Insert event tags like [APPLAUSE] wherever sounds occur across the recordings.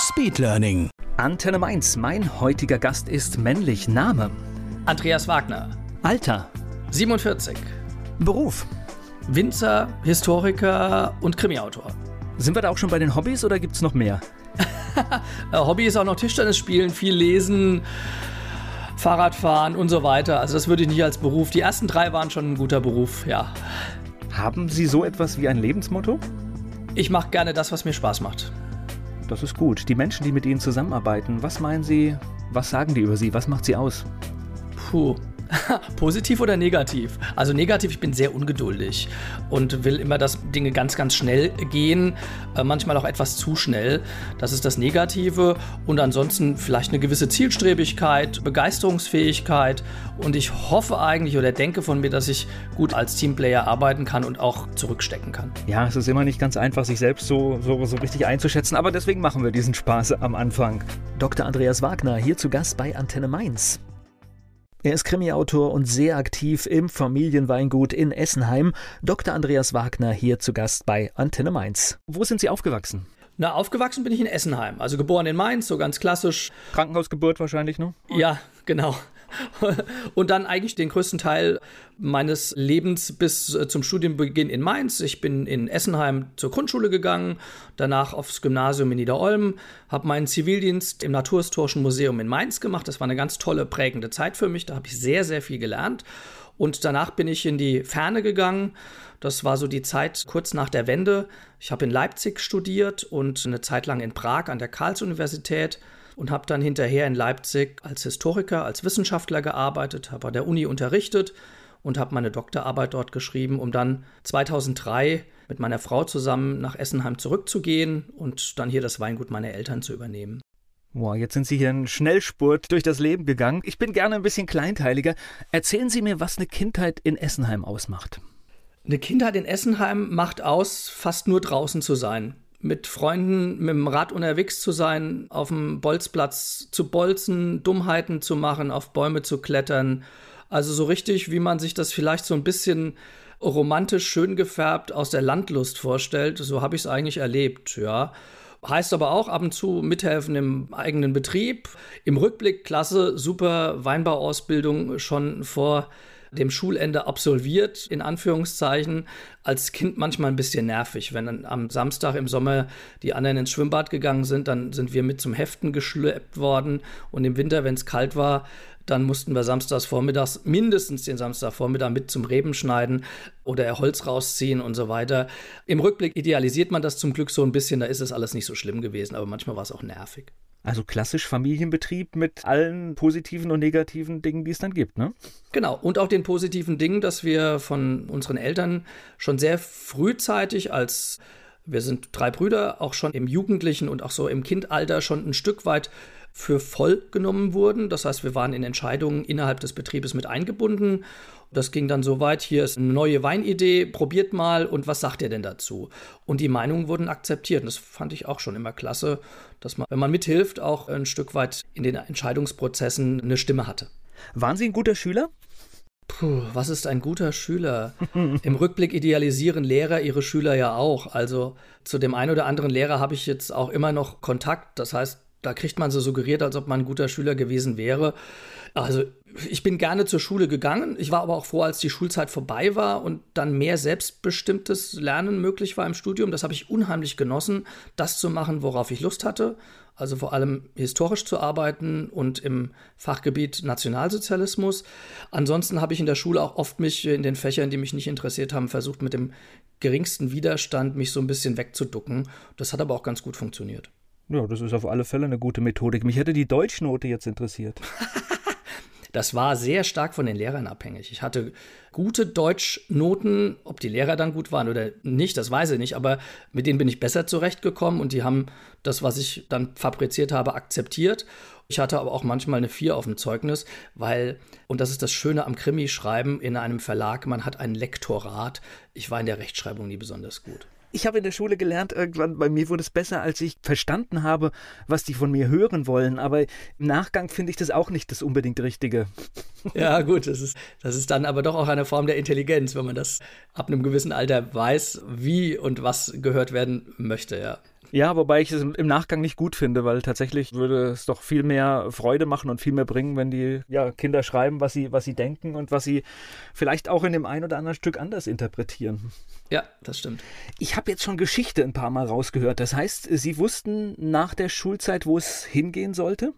Speedlearning. Antenne Mainz. Mein heutiger Gast ist männlich. Name. Andreas Wagner, Alter. 47, Beruf. Winzer, Historiker und Krimiautor. Sind wir da auch schon bei den Hobbys oder gibt es noch mehr? [LAUGHS] Äh, Hobby ist auch noch Tischtennis spielen, viel lesen, Fahrradfahren und so weiter. Also das würde ich nicht als Beruf. Die ersten drei waren schon ein guter Beruf, ja. Haben Sie so etwas wie ein Lebensmotto? Ich mache gerne das, was mir Spaß macht. Das ist gut. Die Menschen, die mit Ihnen zusammenarbeiten, was meinen Sie, was sagen die über Sie, was macht Sie aus? Puh. [LAUGHS] Positiv oder negativ? Also negativ, ich bin sehr ungeduldig und will immer, dass Dinge ganz, ganz schnell gehen, äh, manchmal auch etwas zu schnell. Das ist das Negative und ansonsten vielleicht eine gewisse Zielstrebigkeit, Begeisterungsfähigkeit und ich hoffe eigentlich oder denke von mir, dass ich gut als Teamplayer arbeiten kann und auch zurückstecken kann. Ja, es ist immer nicht ganz einfach, sich selbst so, so, so richtig einzuschätzen, aber deswegen machen wir diesen Spaß am Anfang. Dr. Andreas Wagner hier zu Gast bei Antenne Mainz. Er ist Krimiautor und sehr aktiv im Familienweingut in Essenheim. Dr. Andreas Wagner hier zu Gast bei Antenne Mainz. Wo sind Sie aufgewachsen? Na, aufgewachsen bin ich in Essenheim, also geboren in Mainz, so ganz klassisch. Krankenhausgeburt wahrscheinlich, ne? Ja, genau. [LAUGHS] Und dann eigentlich den größten Teil meines Lebens bis äh, zum Studienbeginn in Mainz. Ich bin in Essenheim zur Grundschule gegangen, danach aufs Gymnasium in Niederolm, habe meinen Zivildienst im Naturhistorischen Museum in Mainz gemacht. Das war eine ganz tolle, prägende Zeit für mich. Da habe ich sehr, sehr viel gelernt. Und danach bin ich in die Ferne gegangen. Das war so die Zeit kurz nach der Wende. Ich habe in Leipzig studiert und eine Zeit lang in Prag an der Karls-Universität und habe dann hinterher in Leipzig als Historiker, als Wissenschaftler gearbeitet, habe an der Uni unterrichtet und habe meine Doktorarbeit dort geschrieben, um dann 2003 mit meiner Frau zusammen nach Essenheim zurückzugehen und dann hier das Weingut meiner Eltern zu übernehmen. Boah, jetzt sind Sie hier einen Schnellspurt durch das Leben gegangen. Ich bin gerne ein bisschen kleinteiliger. Erzählen Sie mir, was eine Kindheit in Essenheim ausmacht. Eine Kindheit in Essenheim macht aus, fast nur draußen zu sein mit Freunden mit dem Rad unterwegs zu sein, auf dem Bolzplatz zu bolzen, Dummheiten zu machen, auf Bäume zu klettern. Also so richtig, wie man sich das vielleicht so ein bisschen romantisch schön gefärbt aus der Landlust vorstellt, so habe ich es eigentlich erlebt, ja. Heißt aber auch ab und zu mithelfen im eigenen Betrieb. Im Rückblick klasse, super Weinbauausbildung schon vor dem Schulende absolviert, in Anführungszeichen, als Kind manchmal ein bisschen nervig. Wenn dann am Samstag im Sommer die anderen ins Schwimmbad gegangen sind, dann sind wir mit zum Heften geschleppt worden. Und im Winter, wenn es kalt war, dann mussten wir samstags vormittags, mindestens den Samstagvormittag mit zum Reben schneiden oder Holz rausziehen und so weiter. Im Rückblick idealisiert man das zum Glück so ein bisschen, da ist es alles nicht so schlimm gewesen, aber manchmal war es auch nervig. Also klassisch Familienbetrieb mit allen positiven und negativen Dingen, die es dann gibt, ne? Genau, und auch den positiven Dingen, dass wir von unseren Eltern schon sehr frühzeitig als wir sind drei Brüder, auch schon im Jugendlichen und auch so im Kindalter schon ein Stück weit für voll genommen wurden. Das heißt, wir waren in Entscheidungen innerhalb des Betriebes mit eingebunden. Das ging dann so weit, hier ist eine neue Weinidee, probiert mal und was sagt ihr denn dazu? Und die Meinungen wurden akzeptiert. Und das fand ich auch schon immer klasse, dass man, wenn man mithilft, auch ein Stück weit in den Entscheidungsprozessen eine Stimme hatte. Waren Sie ein guter Schüler? Puh, was ist ein guter Schüler? [LAUGHS] Im Rückblick idealisieren Lehrer ihre Schüler ja auch. Also zu dem einen oder anderen Lehrer habe ich jetzt auch immer noch Kontakt. Das heißt, da kriegt man so suggeriert, als ob man ein guter Schüler gewesen wäre. Also ich bin gerne zur Schule gegangen. Ich war aber auch froh, als die Schulzeit vorbei war und dann mehr selbstbestimmtes Lernen möglich war im Studium. Das habe ich unheimlich genossen, das zu machen, worauf ich Lust hatte. Also vor allem historisch zu arbeiten und im Fachgebiet Nationalsozialismus. Ansonsten habe ich in der Schule auch oft mich in den Fächern, die mich nicht interessiert haben, versucht mit dem geringsten Widerstand mich so ein bisschen wegzuducken. Das hat aber auch ganz gut funktioniert. Ja, das ist auf alle Fälle eine gute Methodik. Mich hätte die Deutschnote jetzt interessiert. [LAUGHS] Das war sehr stark von den Lehrern abhängig. Ich hatte gute Deutschnoten, ob die Lehrer dann gut waren oder nicht, das weiß ich nicht, aber mit denen bin ich besser zurechtgekommen und die haben das, was ich dann fabriziert habe, akzeptiert. Ich hatte aber auch manchmal eine 4 auf dem Zeugnis, weil, und das ist das Schöne am Krimi-Schreiben in einem Verlag, man hat ein Lektorat. Ich war in der Rechtschreibung nie besonders gut. Ich habe in der Schule gelernt, irgendwann bei mir wurde es besser, als ich verstanden habe, was die von mir hören wollen. Aber im Nachgang finde ich das auch nicht das unbedingt Richtige. Ja, gut, das ist, das ist dann aber doch auch eine Form der Intelligenz, wenn man das ab einem gewissen Alter weiß, wie und was gehört werden möchte, ja. Ja, wobei ich es im Nachgang nicht gut finde, weil tatsächlich würde es doch viel mehr Freude machen und viel mehr bringen, wenn die ja, Kinder schreiben, was sie, was sie denken und was sie vielleicht auch in dem ein oder anderen Stück anders interpretieren. Ja, das stimmt. Ich habe jetzt schon Geschichte ein paar Mal rausgehört. Das heißt, Sie wussten nach der Schulzeit, wo es hingehen sollte?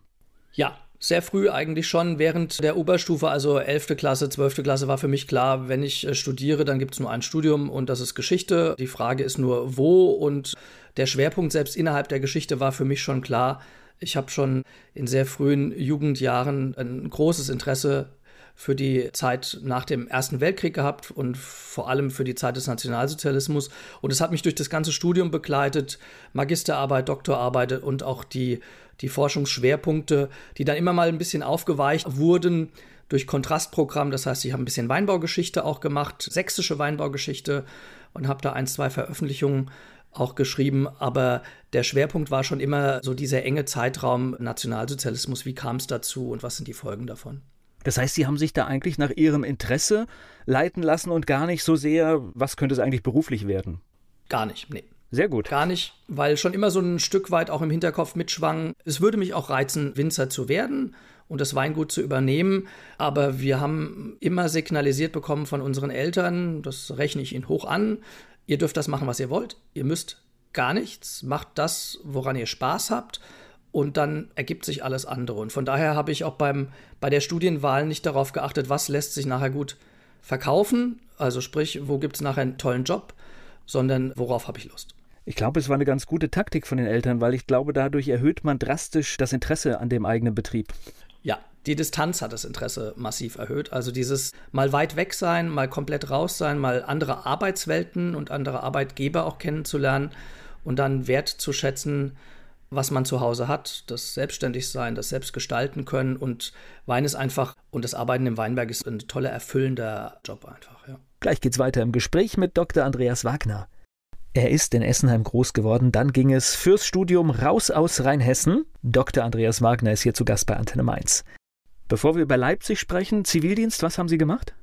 Ja, sehr früh eigentlich schon während der Oberstufe, also 11. Klasse, 12. Klasse war für mich klar, wenn ich äh, studiere, dann gibt es nur ein Studium und das ist Geschichte. Die Frage ist nur, wo und der Schwerpunkt selbst innerhalb der Geschichte war für mich schon klar. Ich habe schon in sehr frühen Jugendjahren ein großes Interesse für die Zeit nach dem Ersten Weltkrieg gehabt und vor allem für die Zeit des Nationalsozialismus. Und es hat mich durch das ganze Studium begleitet, Magisterarbeit, Doktorarbeit und auch die, die Forschungsschwerpunkte, die dann immer mal ein bisschen aufgeweicht wurden durch Kontrastprogramm. Das heißt, ich habe ein bisschen Weinbaugeschichte auch gemacht, sächsische Weinbaugeschichte und habe da ein, zwei Veröffentlichungen auch geschrieben, aber der Schwerpunkt war schon immer so dieser enge Zeitraum Nationalsozialismus. Wie kam es dazu und was sind die Folgen davon? Das heißt, Sie haben sich da eigentlich nach Ihrem Interesse leiten lassen und gar nicht so sehr, was könnte es eigentlich beruflich werden? Gar nicht, nee. Sehr gut. Gar nicht, weil schon immer so ein Stück weit auch im Hinterkopf mitschwang. Es würde mich auch reizen, Winzer zu werden und das Weingut zu übernehmen. Aber wir haben immer signalisiert bekommen von unseren Eltern, das rechne ich Ihnen hoch an, ihr dürft das machen, was ihr wollt. Ihr müsst gar nichts. Macht das, woran ihr Spaß habt und dann ergibt sich alles andere. Und von daher habe ich auch beim, bei der Studienwahl nicht darauf geachtet, was lässt sich nachher gut verkaufen, also sprich, wo gibt es nachher einen tollen Job, sondern worauf habe ich Lust. Ich glaube, es war eine ganz gute Taktik von den Eltern, weil ich glaube, dadurch erhöht man drastisch das Interesse an dem eigenen Betrieb. Ja, die Distanz hat das Interesse massiv erhöht. Also dieses mal weit weg sein, mal komplett raus sein, mal andere Arbeitswelten und andere Arbeitgeber auch kennenzulernen und dann wertzuschätzen, was man zu Hause hat, das Selbstständigsein, das Selbstgestalten können und Wein ist einfach und das Arbeiten im Weinberg ist ein toller, erfüllender Job einfach. Ja. Gleich geht's weiter im Gespräch mit Dr. Andreas Wagner. Er ist in Essenheim groß geworden, dann ging es fürs Studium raus aus Rheinhessen. Dr. Andreas Wagner ist hier zu Gast bei Antenne Mainz. Bevor wir über Leipzig sprechen, Zivildienst, was haben Sie gemacht?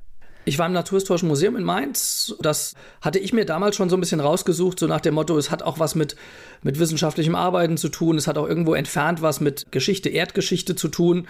Ich war im Naturhistorischen Museum in Mainz. Das hatte ich mir damals schon so ein bisschen rausgesucht, so nach dem Motto, es hat auch was mit, mit wissenschaftlichem Arbeiten zu tun. Es hat auch irgendwo entfernt was mit Geschichte, Erdgeschichte zu tun.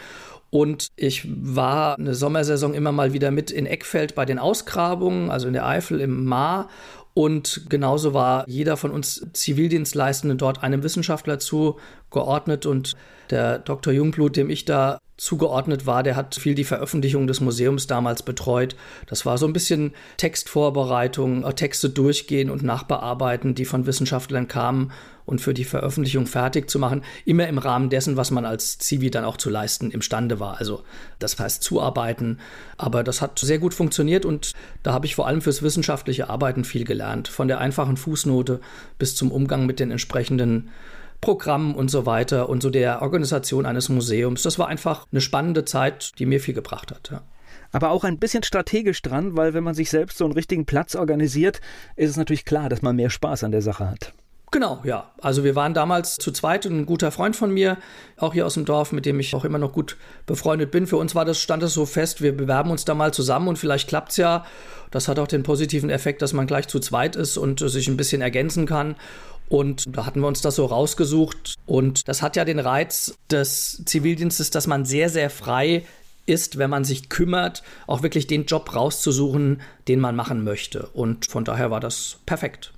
Und ich war eine Sommersaison immer mal wieder mit in Eckfeld bei den Ausgrabungen, also in der Eifel im Mar. Und genauso war jeder von uns Zivildienstleistenden dort einem Wissenschaftler zugeordnet. Und der Dr. Jungblut, dem ich da zugeordnet war, der hat viel die Veröffentlichung des Museums damals betreut. Das war so ein bisschen Textvorbereitung, äh, Texte durchgehen und nachbearbeiten, die von Wissenschaftlern kamen und für die Veröffentlichung fertig zu machen, immer im Rahmen dessen, was man als Zivi dann auch zu leisten imstande war. Also das heißt zuarbeiten. Aber das hat sehr gut funktioniert und da habe ich vor allem fürs wissenschaftliche Arbeiten viel gelernt. Von der einfachen Fußnote bis zum Umgang mit den entsprechenden Programm und so weiter und so der Organisation eines Museums. Das war einfach eine spannende Zeit, die mir viel gebracht hat. Ja. Aber auch ein bisschen strategisch dran, weil wenn man sich selbst so einen richtigen Platz organisiert, ist es natürlich klar, dass man mehr Spaß an der Sache hat. Genau, ja. Also wir waren damals zu zweit und ein guter Freund von mir, auch hier aus dem Dorf, mit dem ich auch immer noch gut befreundet bin. Für uns war das, stand es so fest, wir bewerben uns da mal zusammen und vielleicht klappt es ja. Das hat auch den positiven Effekt, dass man gleich zu zweit ist und sich ein bisschen ergänzen kann. Und da hatten wir uns das so rausgesucht. Und das hat ja den Reiz des Zivildienstes, dass man sehr, sehr frei ist, wenn man sich kümmert, auch wirklich den Job rauszusuchen, den man machen möchte. Und von daher war das perfekt.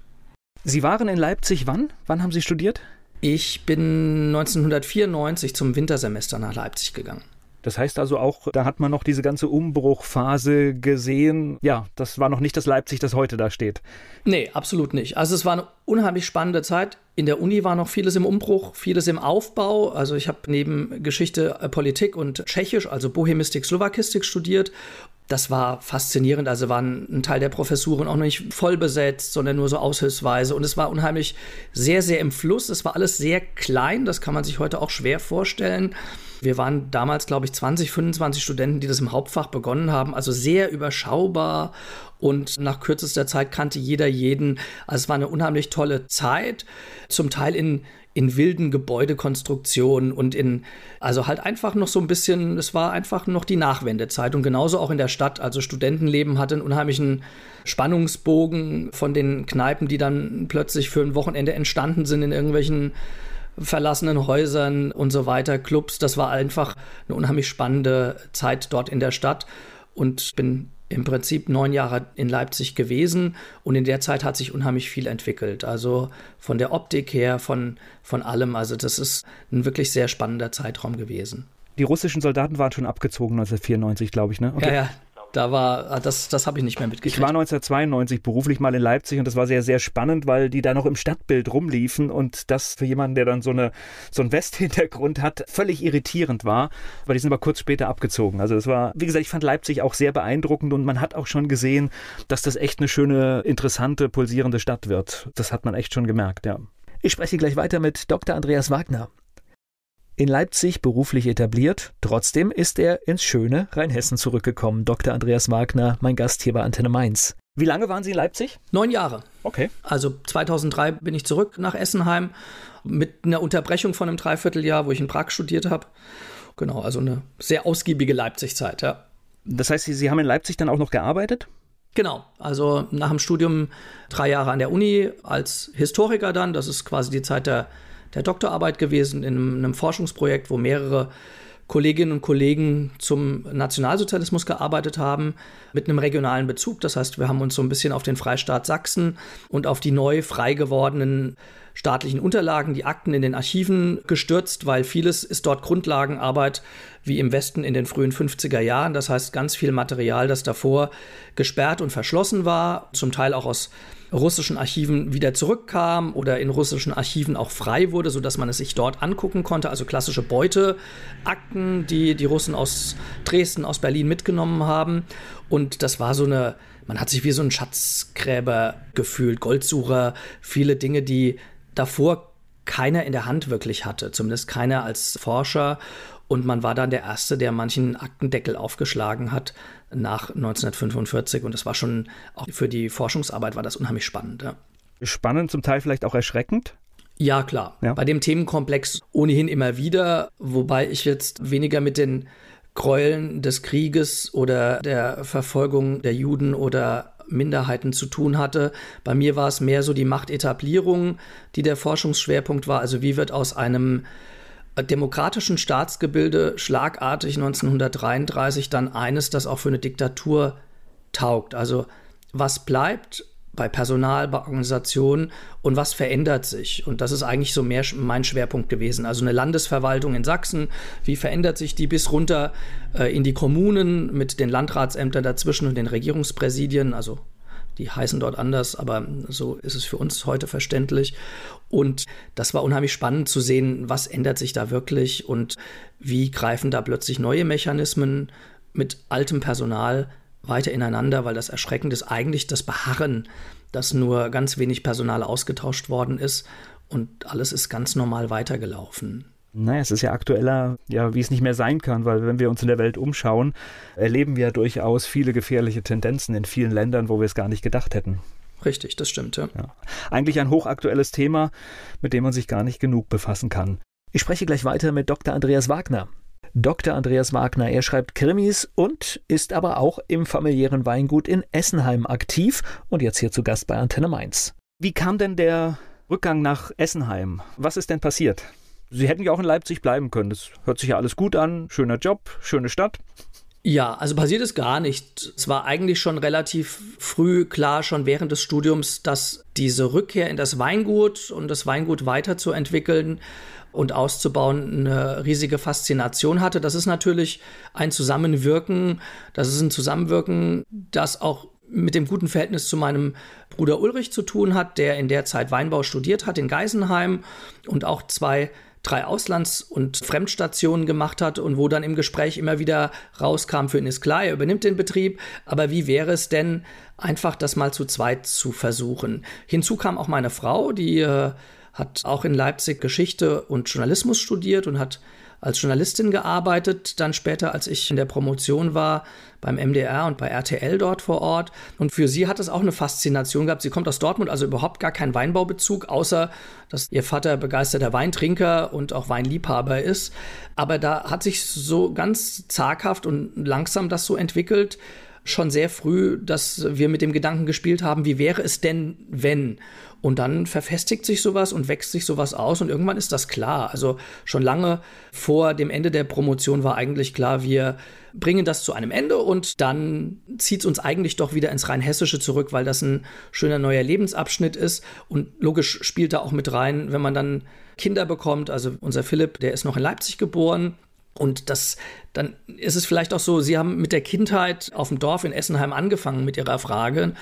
Sie waren in Leipzig wann? Wann haben Sie studiert? Ich bin 1994 zum Wintersemester nach Leipzig gegangen. Das heißt also auch, da hat man noch diese ganze Umbruchphase gesehen. Ja, das war noch nicht das Leipzig, das heute da steht. Nee, absolut nicht. Also es war eine unheimlich spannende Zeit. In der Uni war noch vieles im Umbruch, vieles im Aufbau. Also ich habe neben Geschichte, äh, Politik und Tschechisch, also Bohemistik, Slowakistik studiert das war faszinierend. Also waren ein Teil der Professuren auch noch nicht voll besetzt, sondern nur so aushilfsweise. Und es war unheimlich sehr, sehr im Fluss. Es war alles sehr klein. Das kann man sich heute auch schwer vorstellen. Wir waren damals, glaube ich, 20, 25 Studenten, die das im Hauptfach begonnen haben. Also sehr überschaubar. Und nach kürzester Zeit kannte jeder jeden. Also es war eine unheimlich tolle Zeit. Zum Teil in in wilden Gebäudekonstruktionen und in, also halt einfach noch so ein bisschen, es war einfach noch die Nachwendezeit und genauso auch in der Stadt. Also Studentenleben hatte einen unheimlichen Spannungsbogen von den Kneipen, die dann plötzlich für ein Wochenende entstanden sind in irgendwelchen verlassenen Häusern und so weiter, Clubs. Das war einfach eine unheimlich spannende Zeit dort in der Stadt und bin im Prinzip neun Jahre in Leipzig gewesen und in der Zeit hat sich unheimlich viel entwickelt. Also von der Optik her, von, von allem. Also das ist ein wirklich sehr spannender Zeitraum gewesen. Die russischen Soldaten waren schon abgezogen 1994, glaube ich, ne? Okay. Ja, ja, da war, ah, das, das habe ich nicht mehr mitgekriegt. Ich war 1992 beruflich mal in Leipzig und das war sehr, sehr spannend, weil die da noch im Stadtbild rumliefen und das für jemanden, der dann so, eine, so einen Westhintergrund hat, völlig irritierend war, weil die sind aber kurz später abgezogen. Also es war, wie gesagt, ich fand Leipzig auch sehr beeindruckend und man hat auch schon gesehen, dass das echt eine schöne, interessante, pulsierende Stadt wird. Das hat man echt schon gemerkt, ja. Ich spreche gleich weiter mit Dr. Andreas Wagner in Leipzig beruflich etabliert. Trotzdem ist er ins schöne Rheinhessen zurückgekommen. Dr. Andreas Wagner, mein Gast hier bei Antenne Mainz. Wie lange waren Sie in Leipzig? Neun Jahre. Okay. Also 2003 bin ich zurück nach Essenheim mit einer Unterbrechung von einem Dreivierteljahr, wo ich in Prag studiert habe. Genau, also eine sehr ausgiebige Leipzig-Zeit, ja. Das heißt, Sie, Sie haben in Leipzig dann auch noch gearbeitet? Genau, also nach dem Studium drei Jahre an der Uni als Historiker dann. Das ist quasi die Zeit der der Doktorarbeit gewesen in einem, einem Forschungsprojekt, wo mehrere Kolleginnen und Kollegen zum Nationalsozialismus gearbeitet haben, mit einem regionalen Bezug. Das heißt, wir haben uns so ein bisschen auf den Freistaat Sachsen und auf die neu frei gewordenen staatlichen Unterlagen, die Akten in den Archiven gestürzt, weil vieles ist dort Grundlagenarbeit wie im Westen in den frühen 50er Jahren. Das heißt, ganz viel Material, das davor gesperrt und verschlossen war, zum Teil auch aus russischen Archiven wieder zurückkam oder in russischen Archiven auch frei wurde, sodass man es sich dort angucken konnte. Also klassische Beuteakten, die die Russen aus Dresden, aus Berlin mitgenommen haben. Und das war so eine, man hat sich wie so ein Schatzgräber gefühlt, Goldsucher, viele Dinge, die davor keiner in der Hand wirklich hatte, zumindest keiner als Forscher. Und man war dann der Erste, der manchen Aktendeckel aufgeschlagen hat nach 1945. Und das war schon, auch für die Forschungsarbeit war das unheimlich spannend. Ja. Spannend, zum Teil vielleicht auch erschreckend. Ja, klar. Ja. Bei dem Themenkomplex ohnehin immer wieder, wobei ich jetzt weniger mit den Gräueln des Krieges oder der Verfolgung der Juden oder Minderheiten zu tun hatte. Bei mir war es mehr so die Machtetablierung, die der Forschungsschwerpunkt war. Also wie wird aus einem demokratischen Staatsgebilde schlagartig 1933 dann eines, das auch für eine Diktatur taugt. Also was bleibt bei Personal, bei Organisationen und was verändert sich? Und das ist eigentlich so mehr mein Schwerpunkt gewesen. Also eine Landesverwaltung in Sachsen, wie verändert sich die bis runter äh, in die Kommunen mit den Landratsämtern dazwischen und den Regierungspräsidien, also die heißen dort anders, aber so ist es für uns heute verständlich. Und das war unheimlich spannend zu sehen, was ändert sich da wirklich und wie greifen da plötzlich neue Mechanismen mit altem Personal weiter ineinander, weil das Erschreckende ist eigentlich das Beharren, dass nur ganz wenig Personal ausgetauscht worden ist und alles ist ganz normal weitergelaufen. Naja, es ist ja aktueller, ja, wie es nicht mehr sein kann, weil wenn wir uns in der Welt umschauen, erleben wir durchaus viele gefährliche Tendenzen in vielen Ländern, wo wir es gar nicht gedacht hätten. Richtig, das stimmt, ja. ja. Eigentlich ein hochaktuelles Thema, mit dem man sich gar nicht genug befassen kann. Ich spreche gleich weiter mit Dr. Andreas Wagner. Dr. Andreas Wagner, er schreibt Krimis und ist aber auch im familiären Weingut in Essenheim aktiv und jetzt hier zu Gast bei Antenne Mainz. Wie kam denn der Rückgang nach Essenheim? Was ist denn passiert? Sie hätten ja auch in Leipzig bleiben können. Das hört sich ja alles gut an. Schöner Job, schöne Stadt. Ja, also passiert es gar nicht. Es war eigentlich schon relativ früh klar, schon während des Studiums, dass diese Rückkehr in das Weingut und das Weingut weiterzuentwickeln und auszubauen eine riesige Faszination hatte. Das ist natürlich ein Zusammenwirken, das ist ein Zusammenwirken, das auch mit dem guten Verhältnis zu meinem Bruder Ulrich zu tun hat, der in der Zeit Weinbau studiert hat in Geisenheim und auch zwei drei Auslands- und Fremdstationen gemacht hat und wo dann im Gespräch immer wieder rauskam, für er übernimmt den Betrieb, aber wie wäre es denn, einfach das mal zu zweit zu versuchen? Hinzu kam auch meine Frau, die äh, hat auch in Leipzig Geschichte und Journalismus studiert und hat als Journalistin gearbeitet, dann später, als ich in der Promotion war, beim MDR und bei RTL dort vor Ort. Und für sie hat es auch eine Faszination gehabt. Sie kommt aus Dortmund, also überhaupt gar keinen Weinbaubezug, außer dass ihr Vater begeisterter Weintrinker und auch Weinliebhaber ist. Aber da hat sich so ganz zaghaft und langsam das so entwickelt, schon sehr früh, dass wir mit dem Gedanken gespielt haben, wie wäre es denn, wenn? Und dann verfestigt sich sowas und wächst sich sowas aus und irgendwann ist das klar. Also schon lange vor dem Ende der Promotion war eigentlich klar, wir bringen das zu einem Ende und dann zieht es uns eigentlich doch wieder ins Rheinhessische zurück, weil das ein schöner neuer Lebensabschnitt ist. Und logisch spielt da auch mit rein, wenn man dann Kinder bekommt. Also unser Philipp, der ist noch in Leipzig geboren. Und das, dann ist es vielleicht auch so, Sie haben mit der Kindheit auf dem Dorf in Essenheim angefangen mit Ihrer Frage.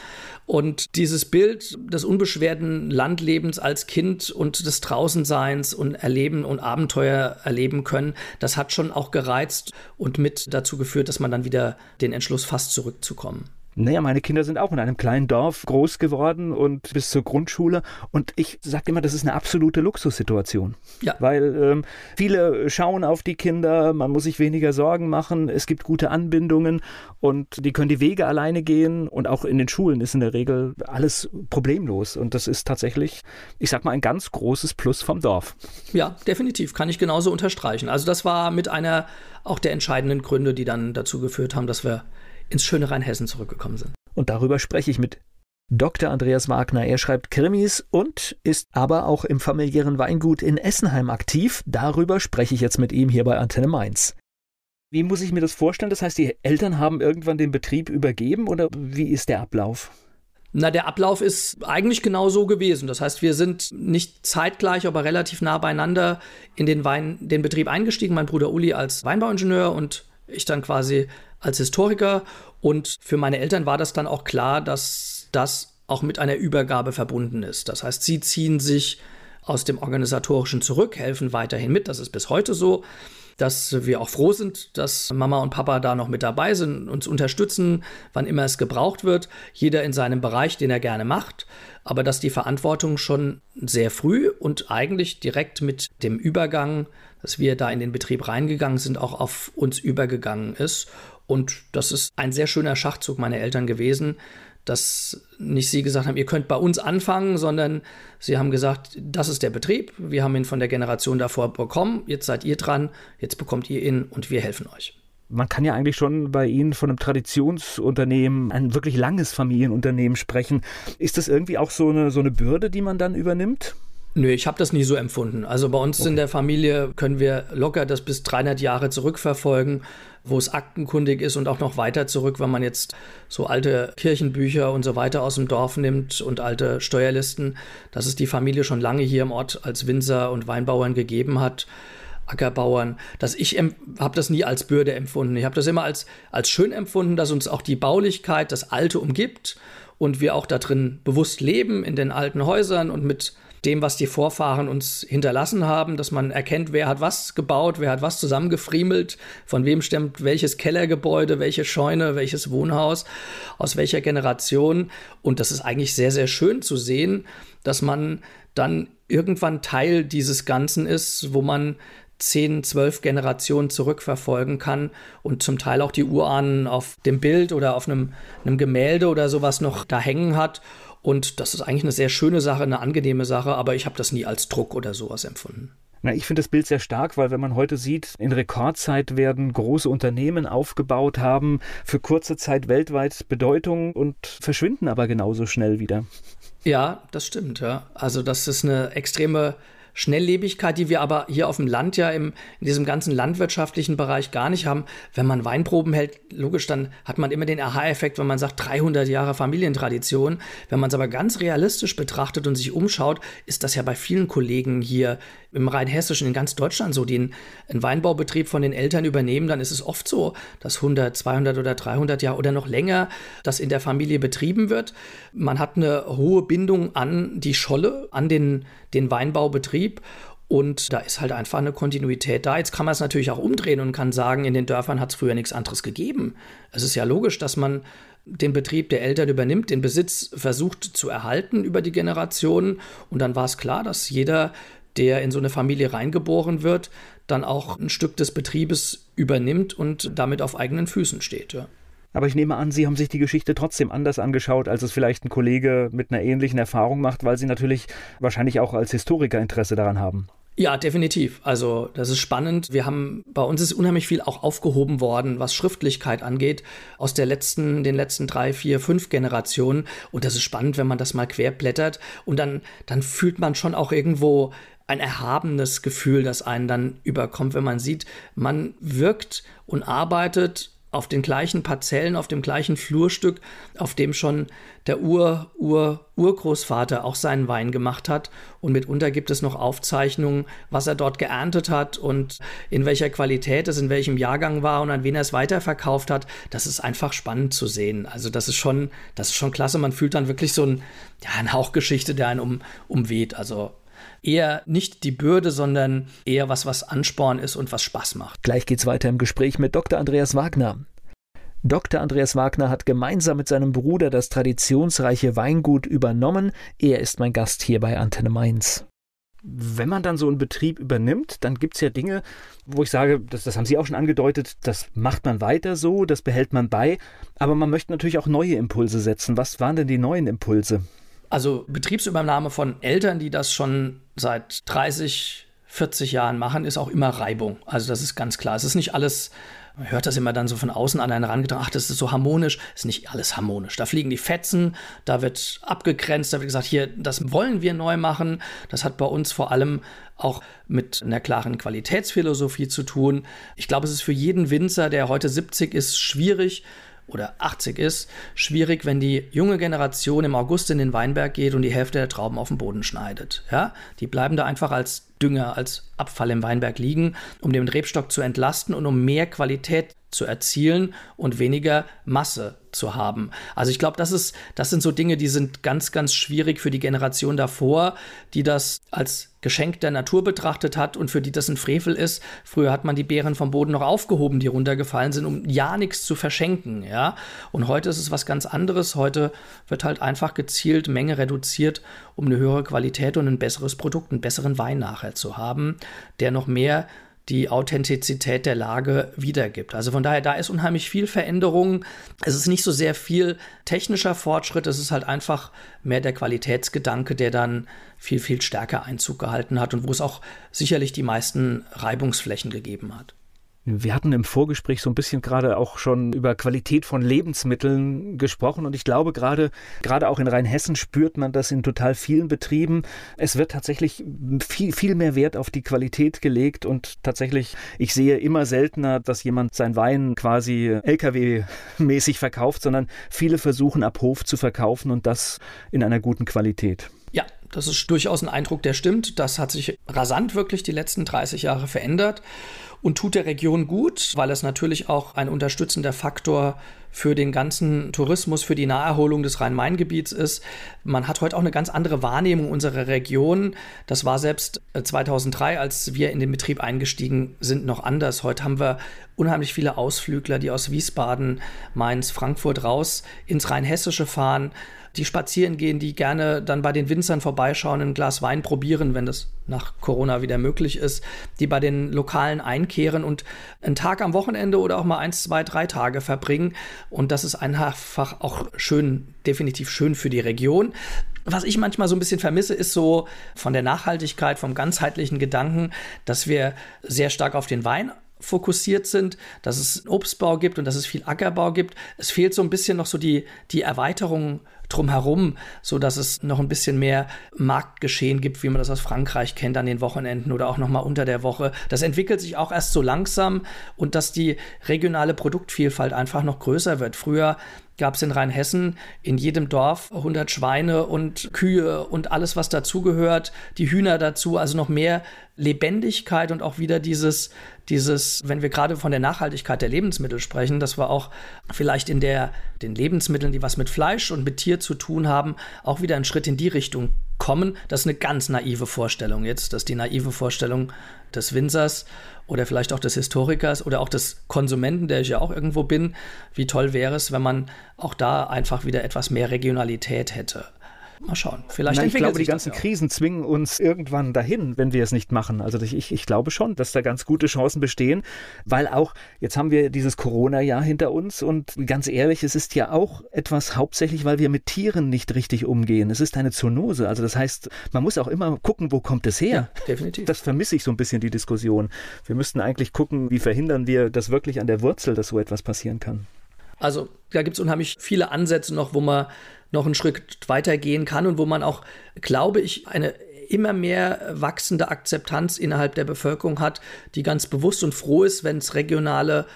Und dieses Bild des unbeschwerten Landlebens als Kind und des Draußenseins und Erleben und Abenteuer erleben können, das hat schon auch gereizt und mit dazu geführt, dass man dann wieder den Entschluss fasst, zurückzukommen. Naja, meine Kinder sind auch in einem kleinen Dorf groß geworden und bis zur Grundschule. Und ich sage immer, das ist eine absolute Luxussituation. Ja. Weil ähm, viele schauen auf die Kinder, man muss sich weniger Sorgen machen, es gibt gute Anbindungen und die können die Wege alleine gehen. Und auch in den Schulen ist in der Regel alles problemlos. Und das ist tatsächlich, ich sag mal, ein ganz großes Plus vom Dorf. Ja, definitiv, kann ich genauso unterstreichen. Also das war mit einer auch der entscheidenden Gründe, die dann dazu geführt haben, dass wir ins schöne Rheinhessen zurückgekommen sind. Und darüber spreche ich mit Dr. Andreas Wagner. Er schreibt Krimis und ist aber auch im familiären Weingut in Essenheim aktiv. Darüber spreche ich jetzt mit ihm hier bei Antenne Mainz. Wie muss ich mir das vorstellen? Das heißt, die Eltern haben irgendwann den Betrieb übergeben oder wie ist der Ablauf? Na, der Ablauf ist eigentlich genau so gewesen. Das heißt, wir sind nicht zeitgleich, aber relativ nah beieinander in den Wein, den Betrieb eingestiegen. Mein Bruder Uli als Weinbauingenieur und ich dann quasi als Historiker. Und für meine Eltern war das dann auch klar, dass das auch mit einer Übergabe verbunden ist. Das heißt, sie ziehen sich aus dem Organisatorischen zurück, helfen weiterhin mit. Das ist bis heute so, dass wir auch froh sind, dass Mama und Papa da noch mit dabei sind, uns unterstützen, wann immer es gebraucht wird. Jeder in seinem Bereich, den er gerne macht. Aber dass die Verantwortung schon sehr früh und eigentlich direkt mit dem Übergang, dass wir da in den Betrieb reingegangen sind, auch auf uns übergegangen ist. Und das ist ein sehr schöner Schachzug meiner Eltern gewesen, dass nicht sie gesagt haben, ihr könnt bei uns anfangen, sondern sie haben gesagt, das ist der Betrieb, wir haben ihn von der Generation davor bekommen, jetzt seid ihr dran, jetzt bekommt ihr ihn und wir helfen euch. Man kann ja eigentlich schon bei Ihnen von einem Traditionsunternehmen, ein wirklich langes Familienunternehmen sprechen. Ist das irgendwie auch so eine, so eine Bürde, die man dann übernimmt? Nö, ich habe das nie so empfunden. Also bei uns okay. in der Familie können wir locker das bis 300 Jahre zurückverfolgen, wo es aktenkundig ist und auch noch weiter zurück, wenn man jetzt so alte Kirchenbücher und so weiter aus dem Dorf nimmt und alte Steuerlisten, dass es die Familie schon lange hier im Ort als Winzer und Weinbauern gegeben hat. Ackerbauern, dass ich habe das nie als Bürde empfunden. Ich habe das immer als, als schön empfunden, dass uns auch die Baulichkeit, das Alte umgibt und wir auch da drin bewusst leben in den alten Häusern und mit dem, was die Vorfahren uns hinterlassen haben, dass man erkennt, wer hat was gebaut, wer hat was zusammengefriemelt, von wem stammt welches Kellergebäude, welche Scheune, welches Wohnhaus, aus welcher Generation. Und das ist eigentlich sehr, sehr schön zu sehen, dass man dann irgendwann Teil dieses Ganzen ist, wo man zehn, zwölf Generationen zurückverfolgen kann und zum Teil auch die Urahnen auf dem Bild oder auf einem, einem Gemälde oder sowas noch da hängen hat und das ist eigentlich eine sehr schöne Sache, eine angenehme Sache, aber ich habe das nie als Druck oder sowas empfunden. Na, ich finde das Bild sehr stark, weil wenn man heute sieht, in Rekordzeit werden große Unternehmen aufgebaut, haben für kurze Zeit weltweit Bedeutung und verschwinden aber genauso schnell wieder. Ja, das stimmt, ja. Also das ist eine extreme Schnelllebigkeit, die wir aber hier auf dem Land ja im, in diesem ganzen landwirtschaftlichen Bereich gar nicht haben. Wenn man Weinproben hält, logisch, dann hat man immer den Aha-Effekt, wenn man sagt 300 Jahre Familientradition. Wenn man es aber ganz realistisch betrachtet und sich umschaut, ist das ja bei vielen Kollegen hier im Rheinhessischen, in ganz Deutschland so, die einen, einen Weinbaubetrieb von den Eltern übernehmen, dann ist es oft so, dass 100, 200 oder 300 Jahre oder noch länger das in der Familie betrieben wird. Man hat eine hohe Bindung an die Scholle, an den, den Weinbaubetrieb und da ist halt einfach eine Kontinuität da. Jetzt kann man es natürlich auch umdrehen und kann sagen, in den Dörfern hat es früher nichts anderes gegeben. Es ist ja logisch, dass man den Betrieb der Eltern übernimmt, den Besitz versucht zu erhalten über die Generationen. Und dann war es klar, dass jeder der in so eine Familie reingeboren wird, dann auch ein Stück des Betriebes übernimmt und damit auf eigenen Füßen steht. Ja. Aber ich nehme an, Sie haben sich die Geschichte trotzdem anders angeschaut, als es vielleicht ein Kollege mit einer ähnlichen Erfahrung macht, weil Sie natürlich wahrscheinlich auch als Historiker Interesse daran haben. Ja, definitiv. Also das ist spannend. Wir haben bei uns ist unheimlich viel auch aufgehoben worden, was Schriftlichkeit angeht, aus der letzten, den letzten drei, vier, fünf Generationen. Und das ist spannend, wenn man das mal querblättert. Und dann, dann fühlt man schon auch irgendwo ein erhabenes Gefühl, das einen dann überkommt, wenn man sieht, man wirkt und arbeitet auf den gleichen Parzellen, auf dem gleichen Flurstück, auf dem schon der Ur, Ur, Urgroßvater auch seinen Wein gemacht hat. Und mitunter gibt es noch Aufzeichnungen, was er dort geerntet hat und in welcher Qualität es in welchem Jahrgang war und an wen er es weiterverkauft hat. Das ist einfach spannend zu sehen. Also das ist schon, das ist schon klasse. Man fühlt dann wirklich so ein, ja, eine Hauchgeschichte, der einen um, umweht. Also eher nicht die Bürde, sondern eher was, was Ansporn ist und was Spaß macht. Gleich geht's weiter im Gespräch mit Dr. Andreas Wagner. Dr. Andreas Wagner hat gemeinsam mit seinem Bruder das traditionsreiche Weingut übernommen. Er ist mein Gast hier bei Antenne Mainz. Wenn man dann so einen Betrieb übernimmt, dann gibt es ja Dinge, wo ich sage, das, das haben Sie auch schon angedeutet, das macht man weiter so, das behält man bei, aber man möchte natürlich auch neue Impulse setzen. Was waren denn die neuen Impulse? Also Betriebsübernahme von Eltern, die das schon seit 30, 40 Jahren machen, ist auch immer Reibung. Also das ist ganz klar. Es ist nicht alles, man hört das immer dann so von außen an einen herangetragen, ach, das ist so harmonisch. Ist nicht alles harmonisch. Da fliegen die Fetzen, da wird abgegrenzt, da wird gesagt, hier, das wollen wir neu machen. Das hat bei uns vor allem auch mit einer klaren Qualitätsphilosophie zu tun. Ich glaube, es ist für jeden Winzer, der heute 70 ist, schwierig, oder 80 ist, schwierig, wenn die junge Generation im August in den Weinberg geht und die Hälfte der Trauben auf den Boden schneidet. Ja? Die bleiben da einfach als Dünger, als Abfall im Weinberg liegen, um den Rebstock zu entlasten und um mehr Qualität zu erzielen und weniger Masse zu haben. Also ich glaube, das ist, das sind so Dinge, die sind ganz, ganz schwierig für die Generation davor, die das als Geschenk der Natur betrachtet hat und für die das ein Frevel ist. Früher hat man die Beeren vom Boden noch aufgehoben, die runtergefallen sind, um ja nichts zu verschenken, ja. Und heute ist es was ganz anderes. Heute wird halt einfach gezielt Menge reduziert, um eine höhere Qualität und ein besseres Produkt, einen besseren Wein nachher zu haben, der noch mehr die Authentizität der Lage wiedergibt. Also von daher, da ist unheimlich viel Veränderung. Es ist nicht so sehr viel technischer Fortschritt, es ist halt einfach mehr der Qualitätsgedanke, der dann viel, viel stärker Einzug gehalten hat und wo es auch sicherlich die meisten Reibungsflächen gegeben hat. Wir hatten im Vorgespräch so ein bisschen gerade auch schon über Qualität von Lebensmitteln gesprochen und ich glaube gerade, gerade auch in Rheinhessen spürt man das in total vielen Betrieben. Es wird tatsächlich viel, viel mehr Wert auf die Qualität gelegt und tatsächlich, ich sehe immer seltener, dass jemand sein Wein quasi LKW-mäßig verkauft, sondern viele versuchen ab Hof zu verkaufen und das in einer guten Qualität. Ja, das ist durchaus ein Eindruck, der stimmt. Das hat sich rasant wirklich die letzten 30 Jahre verändert und tut der Region gut, weil es natürlich auch ein unterstützender Faktor für den ganzen Tourismus, für die Naherholung des Rhein-Main-Gebiets ist. Man hat heute auch eine ganz andere Wahrnehmung unserer Region. Das war selbst 2003, äh, als wir in den Betrieb eingestiegen sind, noch anders. Heute haben wir unheimlich viele Ausflügler, die aus Wiesbaden, Mainz, Frankfurt raus ins Rheinhessische fahren die spazieren gehen, die gerne dann bei den Winzern vorbeischauen, ein Glas Wein probieren, wenn das nach Corona wieder möglich ist, die bei den Lokalen einkehren und einen Tag am Wochenende oder auch mal eins, zwei, drei Tage verbringen. Und das ist einfach auch schön, definitiv schön für die Region. Was ich manchmal so ein bisschen vermisse, ist so von der Nachhaltigkeit, vom ganzheitlichen Gedanken, dass wir sehr stark auf den Wein fokussiert sind, dass es Obstbau gibt und dass es viel Ackerbau gibt. Es fehlt so ein bisschen noch so die, die Erweiterung drumherum, so dass es noch ein bisschen mehr Marktgeschehen gibt, wie man das aus Frankreich kennt an den Wochenenden oder auch noch mal unter der Woche. Das entwickelt sich auch erst so langsam und dass die regionale Produktvielfalt einfach noch größer wird. Früher gab es in Rheinhessen in jedem Dorf 100 Schweine und Kühe und alles, was dazugehört, die Hühner dazu, also noch mehr Lebendigkeit und auch wieder dieses, dieses, wenn wir gerade von der Nachhaltigkeit der Lebensmittel sprechen, dass wir auch vielleicht in der, den Lebensmitteln, die was mit Fleisch und mit Tier zu tun haben, auch wieder einen Schritt in die Richtung kommen. Das ist eine ganz naive Vorstellung jetzt, das ist die naive Vorstellung des Winzers oder vielleicht auch des Historikers oder auch des Konsumenten, der ich ja auch irgendwo bin. Wie toll wäre es, wenn man auch da einfach wieder etwas mehr Regionalität hätte. Mal schauen. Vielleicht Nein, ich glaube, die ganzen Krisen zwingen uns irgendwann dahin, wenn wir es nicht machen. Also ich, ich glaube schon, dass da ganz gute Chancen bestehen, weil auch, jetzt haben wir dieses Corona-Jahr hinter uns und ganz ehrlich, es ist ja auch etwas hauptsächlich, weil wir mit Tieren nicht richtig umgehen. Es ist eine Zoonose. Also das heißt, man muss auch immer gucken, wo kommt es her. Ja, definitiv. Das vermisse ich so ein bisschen, die Diskussion. Wir müssten eigentlich gucken, wie verhindern wir das wirklich an der Wurzel, dass so etwas passieren kann. Also da gibt es unheimlich viele Ansätze noch, wo man noch einen Schritt weitergehen kann und wo man auch, glaube ich, eine immer mehr wachsende Akzeptanz innerhalb der Bevölkerung hat, die ganz bewusst und froh ist, wenn es regionale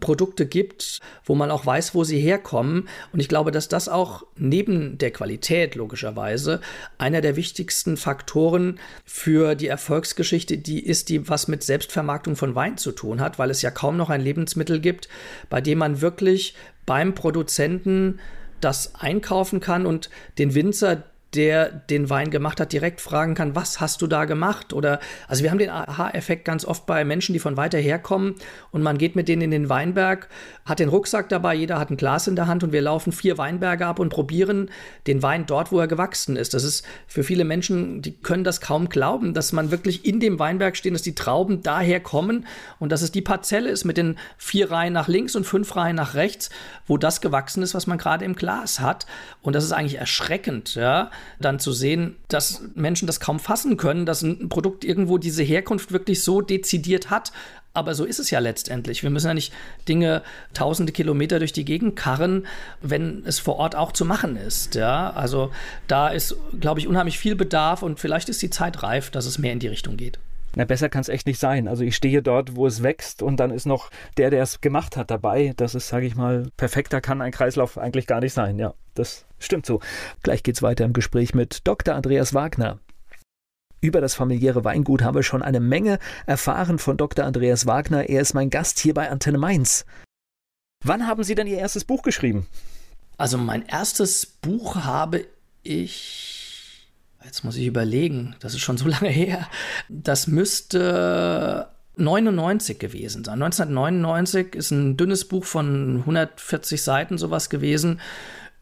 Produkte gibt, wo man auch weiß, wo sie herkommen. Und ich glaube, dass das auch neben der Qualität logischerweise einer der wichtigsten Faktoren für die Erfolgsgeschichte, die ist, die was mit Selbstvermarktung von Wein zu tun hat, weil es ja kaum noch ein Lebensmittel gibt, bei dem man wirklich beim Produzenten das einkaufen kann und den Winzer der den Wein gemacht hat, direkt fragen kann, was hast du da gemacht? Oder also wir haben den Aha-Effekt ganz oft bei Menschen, die von weiter her kommen und man geht mit denen in den Weinberg, hat den Rucksack dabei, jeder hat ein Glas in der Hand und wir laufen vier Weinberge ab und probieren den Wein dort, wo er gewachsen ist. Das ist für viele Menschen, die können das kaum glauben, dass man wirklich in dem Weinberg steht, dass die Trauben daher kommen und dass es die Parzelle ist mit den vier Reihen nach links und fünf Reihen nach rechts, wo das gewachsen ist, was man gerade im Glas hat. Und das ist eigentlich erschreckend, ja dann zu sehen, dass Menschen das kaum fassen können, dass ein Produkt irgendwo diese Herkunft wirklich so dezidiert hat. Aber so ist es ja letztendlich. Wir müssen ja nicht Dinge tausende Kilometer durch die Gegend karren, wenn es vor Ort auch zu machen ist. Ja, also da ist, glaube ich, unheimlich viel Bedarf und vielleicht ist die Zeit reif, dass es mehr in die Richtung geht. Na, besser kann es echt nicht sein. Also ich stehe dort, wo es wächst und dann ist noch der, der es gemacht hat, dabei. Das ist, sage ich mal, perfekter kann ein Kreislauf eigentlich gar nicht sein. Ja, das stimmt so. Gleich geht's weiter im Gespräch mit Dr. Andreas Wagner. Über das familiäre Weingut habe ich schon eine Menge erfahren von Dr. Andreas Wagner. Er ist mein Gast hier bei Antenne Mainz. Wann haben Sie denn Ihr erstes Buch geschrieben? Also mein erstes Buch habe ich Jetzt muss ich überlegen, das ist schon so [LAUGHS] lange her. Das müsste 99 gewesen sein. 1999 ist ein dünnes Buch von 140 Seiten sowas gewesen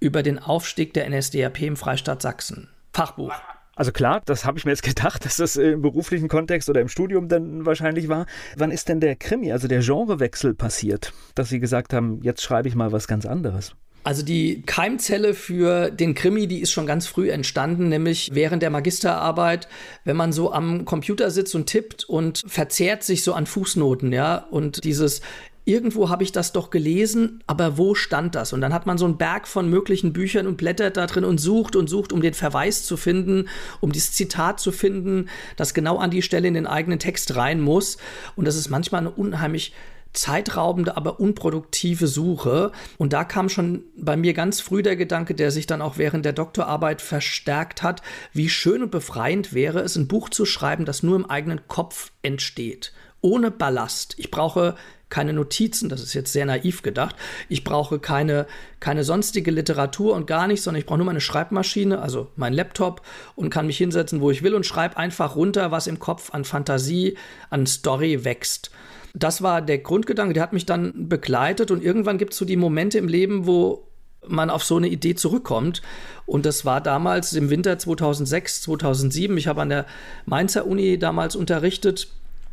über den Aufstieg der NSDAP im Freistaat Sachsen. Fachbuch. Also klar, das habe ich mir jetzt [LAUGHS] gedacht, dass das im beruflichen Kontext oder im Studium dann wahrscheinlich war. Wann ist denn der Krimi, also der Genrewechsel passiert, dass Sie gesagt haben, jetzt schreibe ich mal was ganz anderes? Also die Keimzelle für den Krimi, die ist schon ganz früh entstanden, nämlich während der Magisterarbeit, wenn man so am Computer sitzt und tippt und verzehrt sich so an Fußnoten, ja, und dieses irgendwo habe ich das doch gelesen, aber wo stand das? Und dann hat man so einen Berg von möglichen Büchern und blättert da drin und sucht und sucht, um den Verweis zu finden, um dieses Zitat zu finden, das genau an die Stelle in den eigenen Text rein muss. Und das ist manchmal eine unheimlich zeitraubende, aber unproduktive Suche. Und da kam schon bei mir ganz früh der Gedanke, der sich dann auch während der Doktorarbeit verstärkt hat, wie schön und befreiend wäre es, ein Buch zu schreiben, das nur im eigenen Kopf entsteht. Ohne Ballast. Ich brauche keine Notizen, das ist jetzt sehr naiv gedacht. Ich brauche keine, keine sonstige Literatur und gar nichts, sondern ich brauche nur meine Schreibmaschine, also mein Laptop und kann mich hinsetzen, wo ich will und schreibe einfach runter, was im Kopf an Fantasie, an Story wächst. Das war der Grundgedanke, der hat mich dann begleitet und irgendwann gibt es so die Momente im Leben, wo man auf so eine Idee zurückkommt. Und das war damals im Winter 2006, 2007. Ich habe an der Mainzer Uni damals unterrichtet,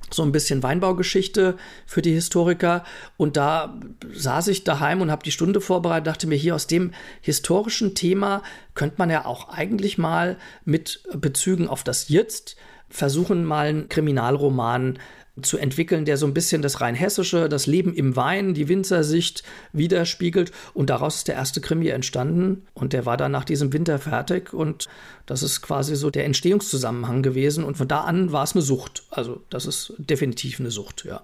so ein bisschen Weinbaugeschichte für die Historiker. Und da saß ich daheim und habe die Stunde vorbereitet, dachte mir, hier aus dem historischen Thema könnte man ja auch eigentlich mal mit Bezügen auf das Jetzt versuchen, mal einen Kriminalroman zu entwickeln, der so ein bisschen das Rheinhessische, das Leben im Wein, die Winzersicht widerspiegelt. Und daraus ist der erste Krimi entstanden. Und der war dann nach diesem Winter fertig. Und das ist quasi so der Entstehungszusammenhang gewesen. Und von da an war es eine Sucht. Also das ist definitiv eine Sucht, ja.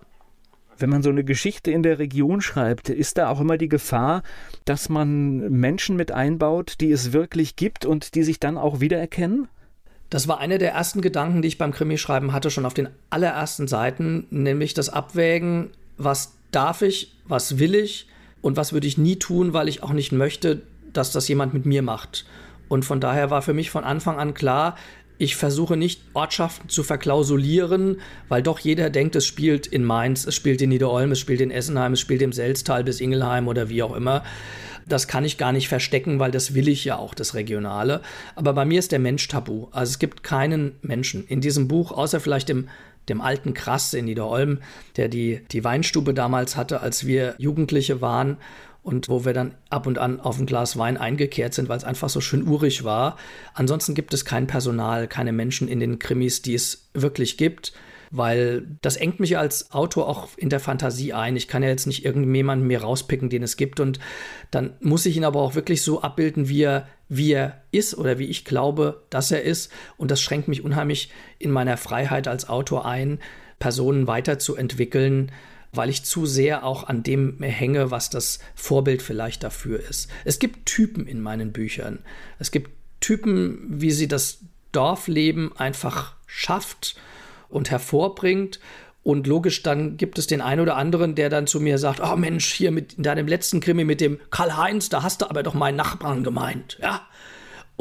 Wenn man so eine Geschichte in der Region schreibt, ist da auch immer die Gefahr, dass man Menschen mit einbaut, die es wirklich gibt und die sich dann auch wiedererkennen? Das war einer der ersten Gedanken, die ich beim Krimischreiben hatte, schon auf den allerersten Seiten, nämlich das Abwägen, was darf ich, was will ich und was würde ich nie tun, weil ich auch nicht möchte, dass das jemand mit mir macht. Und von daher war für mich von Anfang an klar, ich versuche nicht Ortschaften zu verklausulieren, weil doch jeder denkt, es spielt in Mainz, es spielt in Niederolm, es spielt in Essenheim, es spielt im Selztal bis Ingelheim oder wie auch immer. Das kann ich gar nicht verstecken, weil das will ich ja auch, das Regionale. Aber bei mir ist der Mensch tabu. Also es gibt keinen Menschen in diesem Buch, außer vielleicht dem dem alten Krass in Niederolm, der die, die Weinstube damals hatte, als wir Jugendliche waren und wo wir dann ab und an auf ein Glas Wein eingekehrt sind, weil es einfach so schön urig war. Ansonsten gibt es kein Personal, keine Menschen in den Krimis, die es wirklich gibt weil das engt mich als Autor auch in der Fantasie ein. Ich kann ja jetzt nicht irgendjemanden mir rauspicken, den es gibt und dann muss ich ihn aber auch wirklich so abbilden, wie er, wie er ist oder wie ich glaube, dass er ist und das schränkt mich unheimlich in meiner Freiheit als Autor ein, Personen weiterzuentwickeln, weil ich zu sehr auch an dem hänge, was das Vorbild vielleicht dafür ist. Es gibt Typen in meinen Büchern. Es gibt Typen, wie sie das Dorfleben einfach schafft und hervorbringt. Und logisch, dann gibt es den einen oder anderen, der dann zu mir sagt: Oh Mensch, hier mit in deinem letzten Krimi mit dem Karl-Heinz, da hast du aber doch meinen Nachbarn gemeint. Ja,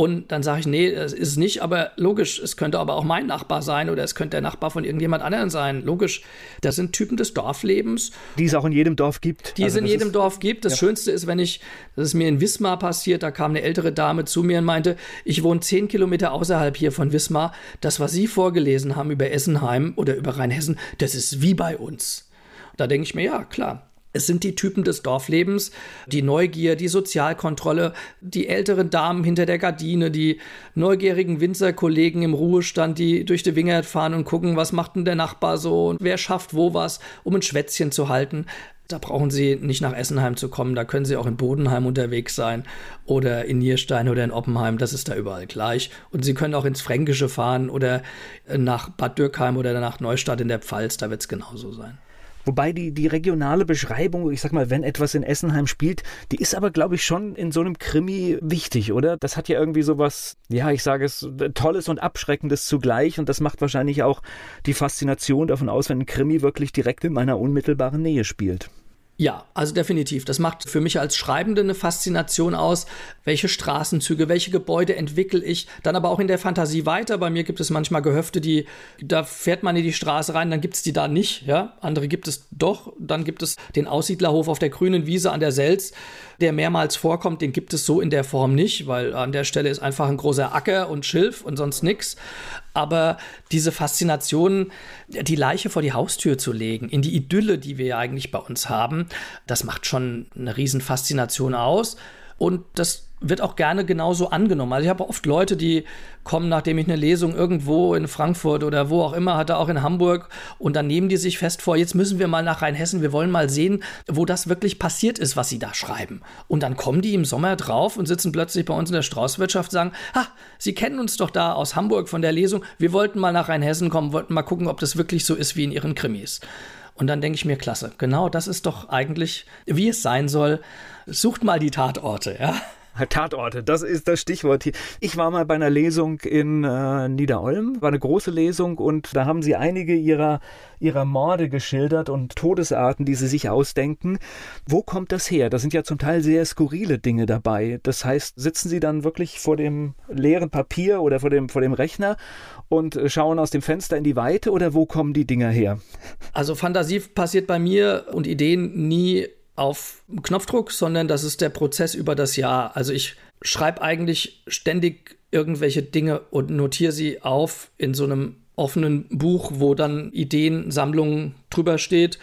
und dann sage ich, nee, das ist es nicht, aber logisch, es könnte aber auch mein Nachbar sein oder es könnte der Nachbar von irgendjemand anderen sein. Logisch, das sind Typen des Dorflebens. Die es auch in jedem Dorf gibt. Die also es in jedem ist, Dorf gibt. Das ja. Schönste ist, wenn ich, das ist mir in Wismar passiert, da kam eine ältere Dame zu mir und meinte, ich wohne zehn Kilometer außerhalb hier von Wismar. Das, was Sie vorgelesen haben über Essenheim oder über Rheinhessen, das ist wie bei uns. Da denke ich mir, ja, klar. Es sind die Typen des Dorflebens, die Neugier, die Sozialkontrolle, die älteren Damen hinter der Gardine, die neugierigen Winzerkollegen im Ruhestand, die durch die Wingert fahren und gucken, was macht denn der Nachbar so und wer schafft wo was, um ein Schwätzchen zu halten. Da brauchen Sie nicht nach Essenheim zu kommen, da können Sie auch in Bodenheim unterwegs sein oder in Nierstein oder in Oppenheim, das ist da überall gleich. Und Sie können auch ins Fränkische fahren oder nach Bad Dürkheim oder nach Neustadt in der Pfalz, da wird es genauso sein. Wobei die, die regionale Beschreibung, ich sag mal, wenn etwas in Essenheim spielt, die ist aber, glaube ich, schon in so einem Krimi wichtig, oder? Das hat ja irgendwie so was, ja, ich sage es, Tolles und Abschreckendes zugleich und das macht wahrscheinlich auch die Faszination davon aus, wenn ein Krimi wirklich direkt in meiner unmittelbaren Nähe spielt. Ja, also definitiv. Das macht für mich als Schreibende eine Faszination aus. Welche Straßenzüge, welche Gebäude entwickle ich? Dann aber auch in der Fantasie weiter. Bei mir gibt es manchmal Gehöfte, die, da fährt man in die Straße rein, dann gibt es die da nicht. Ja? Andere gibt es doch. Dann gibt es den Aussiedlerhof auf der grünen Wiese an der Selz, der mehrmals vorkommt. Den gibt es so in der Form nicht, weil an der Stelle ist einfach ein großer Acker und Schilf und sonst nichts. Aber diese Faszination, die Leiche vor die Haustür zu legen, in die Idylle, die wir ja eigentlich bei uns haben, das macht schon eine Riesenfaszination aus. Und das wird auch gerne genauso angenommen. Also ich habe oft Leute, die kommen, nachdem ich eine Lesung irgendwo in Frankfurt oder wo auch immer hatte, auch in Hamburg, und dann nehmen die sich fest vor, jetzt müssen wir mal nach Rheinhessen, wir wollen mal sehen, wo das wirklich passiert ist, was sie da schreiben. Und dann kommen die im Sommer drauf und sitzen plötzlich bei uns in der Straußwirtschaft und sagen, ha, Sie kennen uns doch da aus Hamburg von der Lesung, wir wollten mal nach Rheinhessen kommen, wollten mal gucken, ob das wirklich so ist wie in Ihren Krimis. Und dann denke ich mir, klasse, genau das ist doch eigentlich, wie es sein soll. Sucht mal die Tatorte, ja. [LAUGHS] Tatorte, das ist das Stichwort hier. Ich war mal bei einer Lesung in äh, Niederolm, war eine große Lesung und da haben sie einige ihrer, ihrer Morde geschildert und Todesarten, die sie sich ausdenken. Wo kommt das her? Da sind ja zum Teil sehr skurrile Dinge dabei. Das heißt, sitzen sie dann wirklich vor dem leeren Papier oder vor dem, vor dem Rechner und schauen aus dem Fenster in die Weite oder wo kommen die Dinger her? Also Fantasie passiert bei mir und Ideen nie auf Knopfdruck, sondern das ist der Prozess über das Jahr. Also ich schreibe eigentlich ständig irgendwelche Dinge und notiere sie auf in so einem offenen Buch, wo dann Ideensammlungen drüber steht.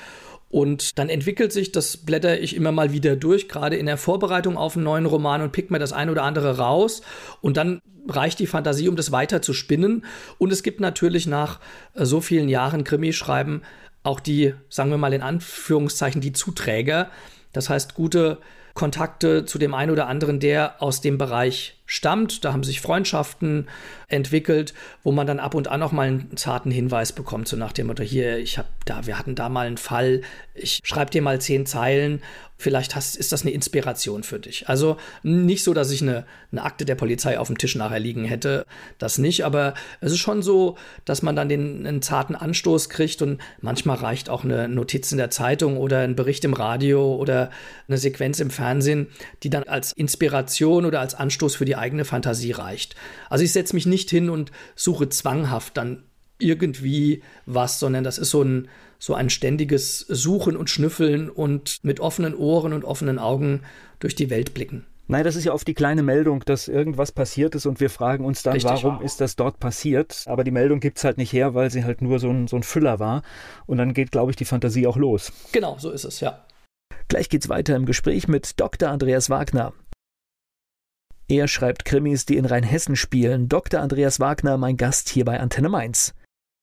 Und dann entwickelt sich, das blätter ich immer mal wieder durch, gerade in der Vorbereitung auf einen neuen Roman und pick mir das ein oder andere raus. Und dann reicht die Fantasie, um das weiter zu spinnen. Und es gibt natürlich nach so vielen Jahren Krimischreiben auch die, sagen wir mal in Anführungszeichen, die Zuträger. Das heißt, gute Kontakte zu dem einen oder anderen, der aus dem Bereich stammt. Da haben sich Freundschaften entwickelt, wo man dann ab und an noch mal einen zarten Hinweis bekommt, so nach dem Motto, hier, ich habe da, wir hatten da mal einen Fall, ich schreibe dir mal zehn Zeilen, vielleicht hast, ist das eine Inspiration für dich. Also nicht so, dass ich eine, eine Akte der Polizei auf dem Tisch nachher liegen hätte, das nicht, aber es ist schon so, dass man dann den einen zarten Anstoß kriegt und manchmal reicht auch eine Notiz in der Zeitung oder ein Bericht im Radio oder eine Sequenz im Fernsehen, die dann als Inspiration oder als Anstoß für die eigene Fantasie reicht. Also ich setze mich nicht hin und suche zwanghaft dann irgendwie was, sondern das ist so ein, so ein ständiges Suchen und Schnüffeln und mit offenen Ohren und offenen Augen durch die Welt blicken. Nein, das ist ja oft die kleine Meldung, dass irgendwas passiert ist und wir fragen uns dann, Richtig, warum ist das dort passiert? Aber die Meldung gibt es halt nicht her, weil sie halt nur so ein, so ein Füller war. Und dann geht, glaube ich, die Fantasie auch los. Genau, so ist es, ja. Gleich geht's weiter im Gespräch mit Dr. Andreas Wagner. Er schreibt Krimis, die in Rheinhessen spielen. Dr. Andreas Wagner, mein Gast hier bei Antenne Mainz.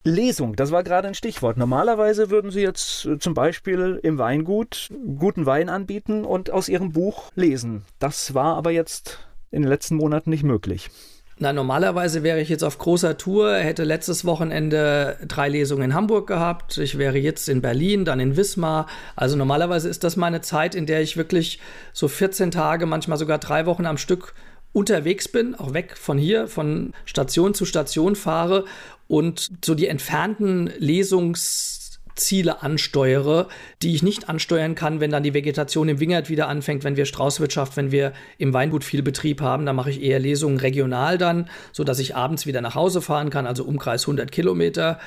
Lesung, das war gerade ein Stichwort. Normalerweise würden Sie jetzt äh, zum Beispiel im Weingut guten Wein anbieten und aus Ihrem Buch lesen. Das war aber jetzt in den letzten Monaten nicht möglich. Na, normalerweise wäre ich jetzt auf großer Tour, hätte letztes Wochenende drei Lesungen in Hamburg gehabt. Ich wäre jetzt in Berlin, dann in Wismar. Also normalerweise ist das meine Zeit, in der ich wirklich so 14 Tage, manchmal sogar drei Wochen am Stück unterwegs bin, auch weg von hier, von Station zu Station fahre und so die entfernten Lesungsziele ansteuere, die ich nicht ansteuern kann, wenn dann die Vegetation im Wingert wieder anfängt, wenn wir Straußwirtschaft, wenn wir im Weingut viel Betrieb haben, dann mache ich eher Lesungen regional dann, so dass ich abends wieder nach Hause fahren kann, also Umkreis 100 Kilometer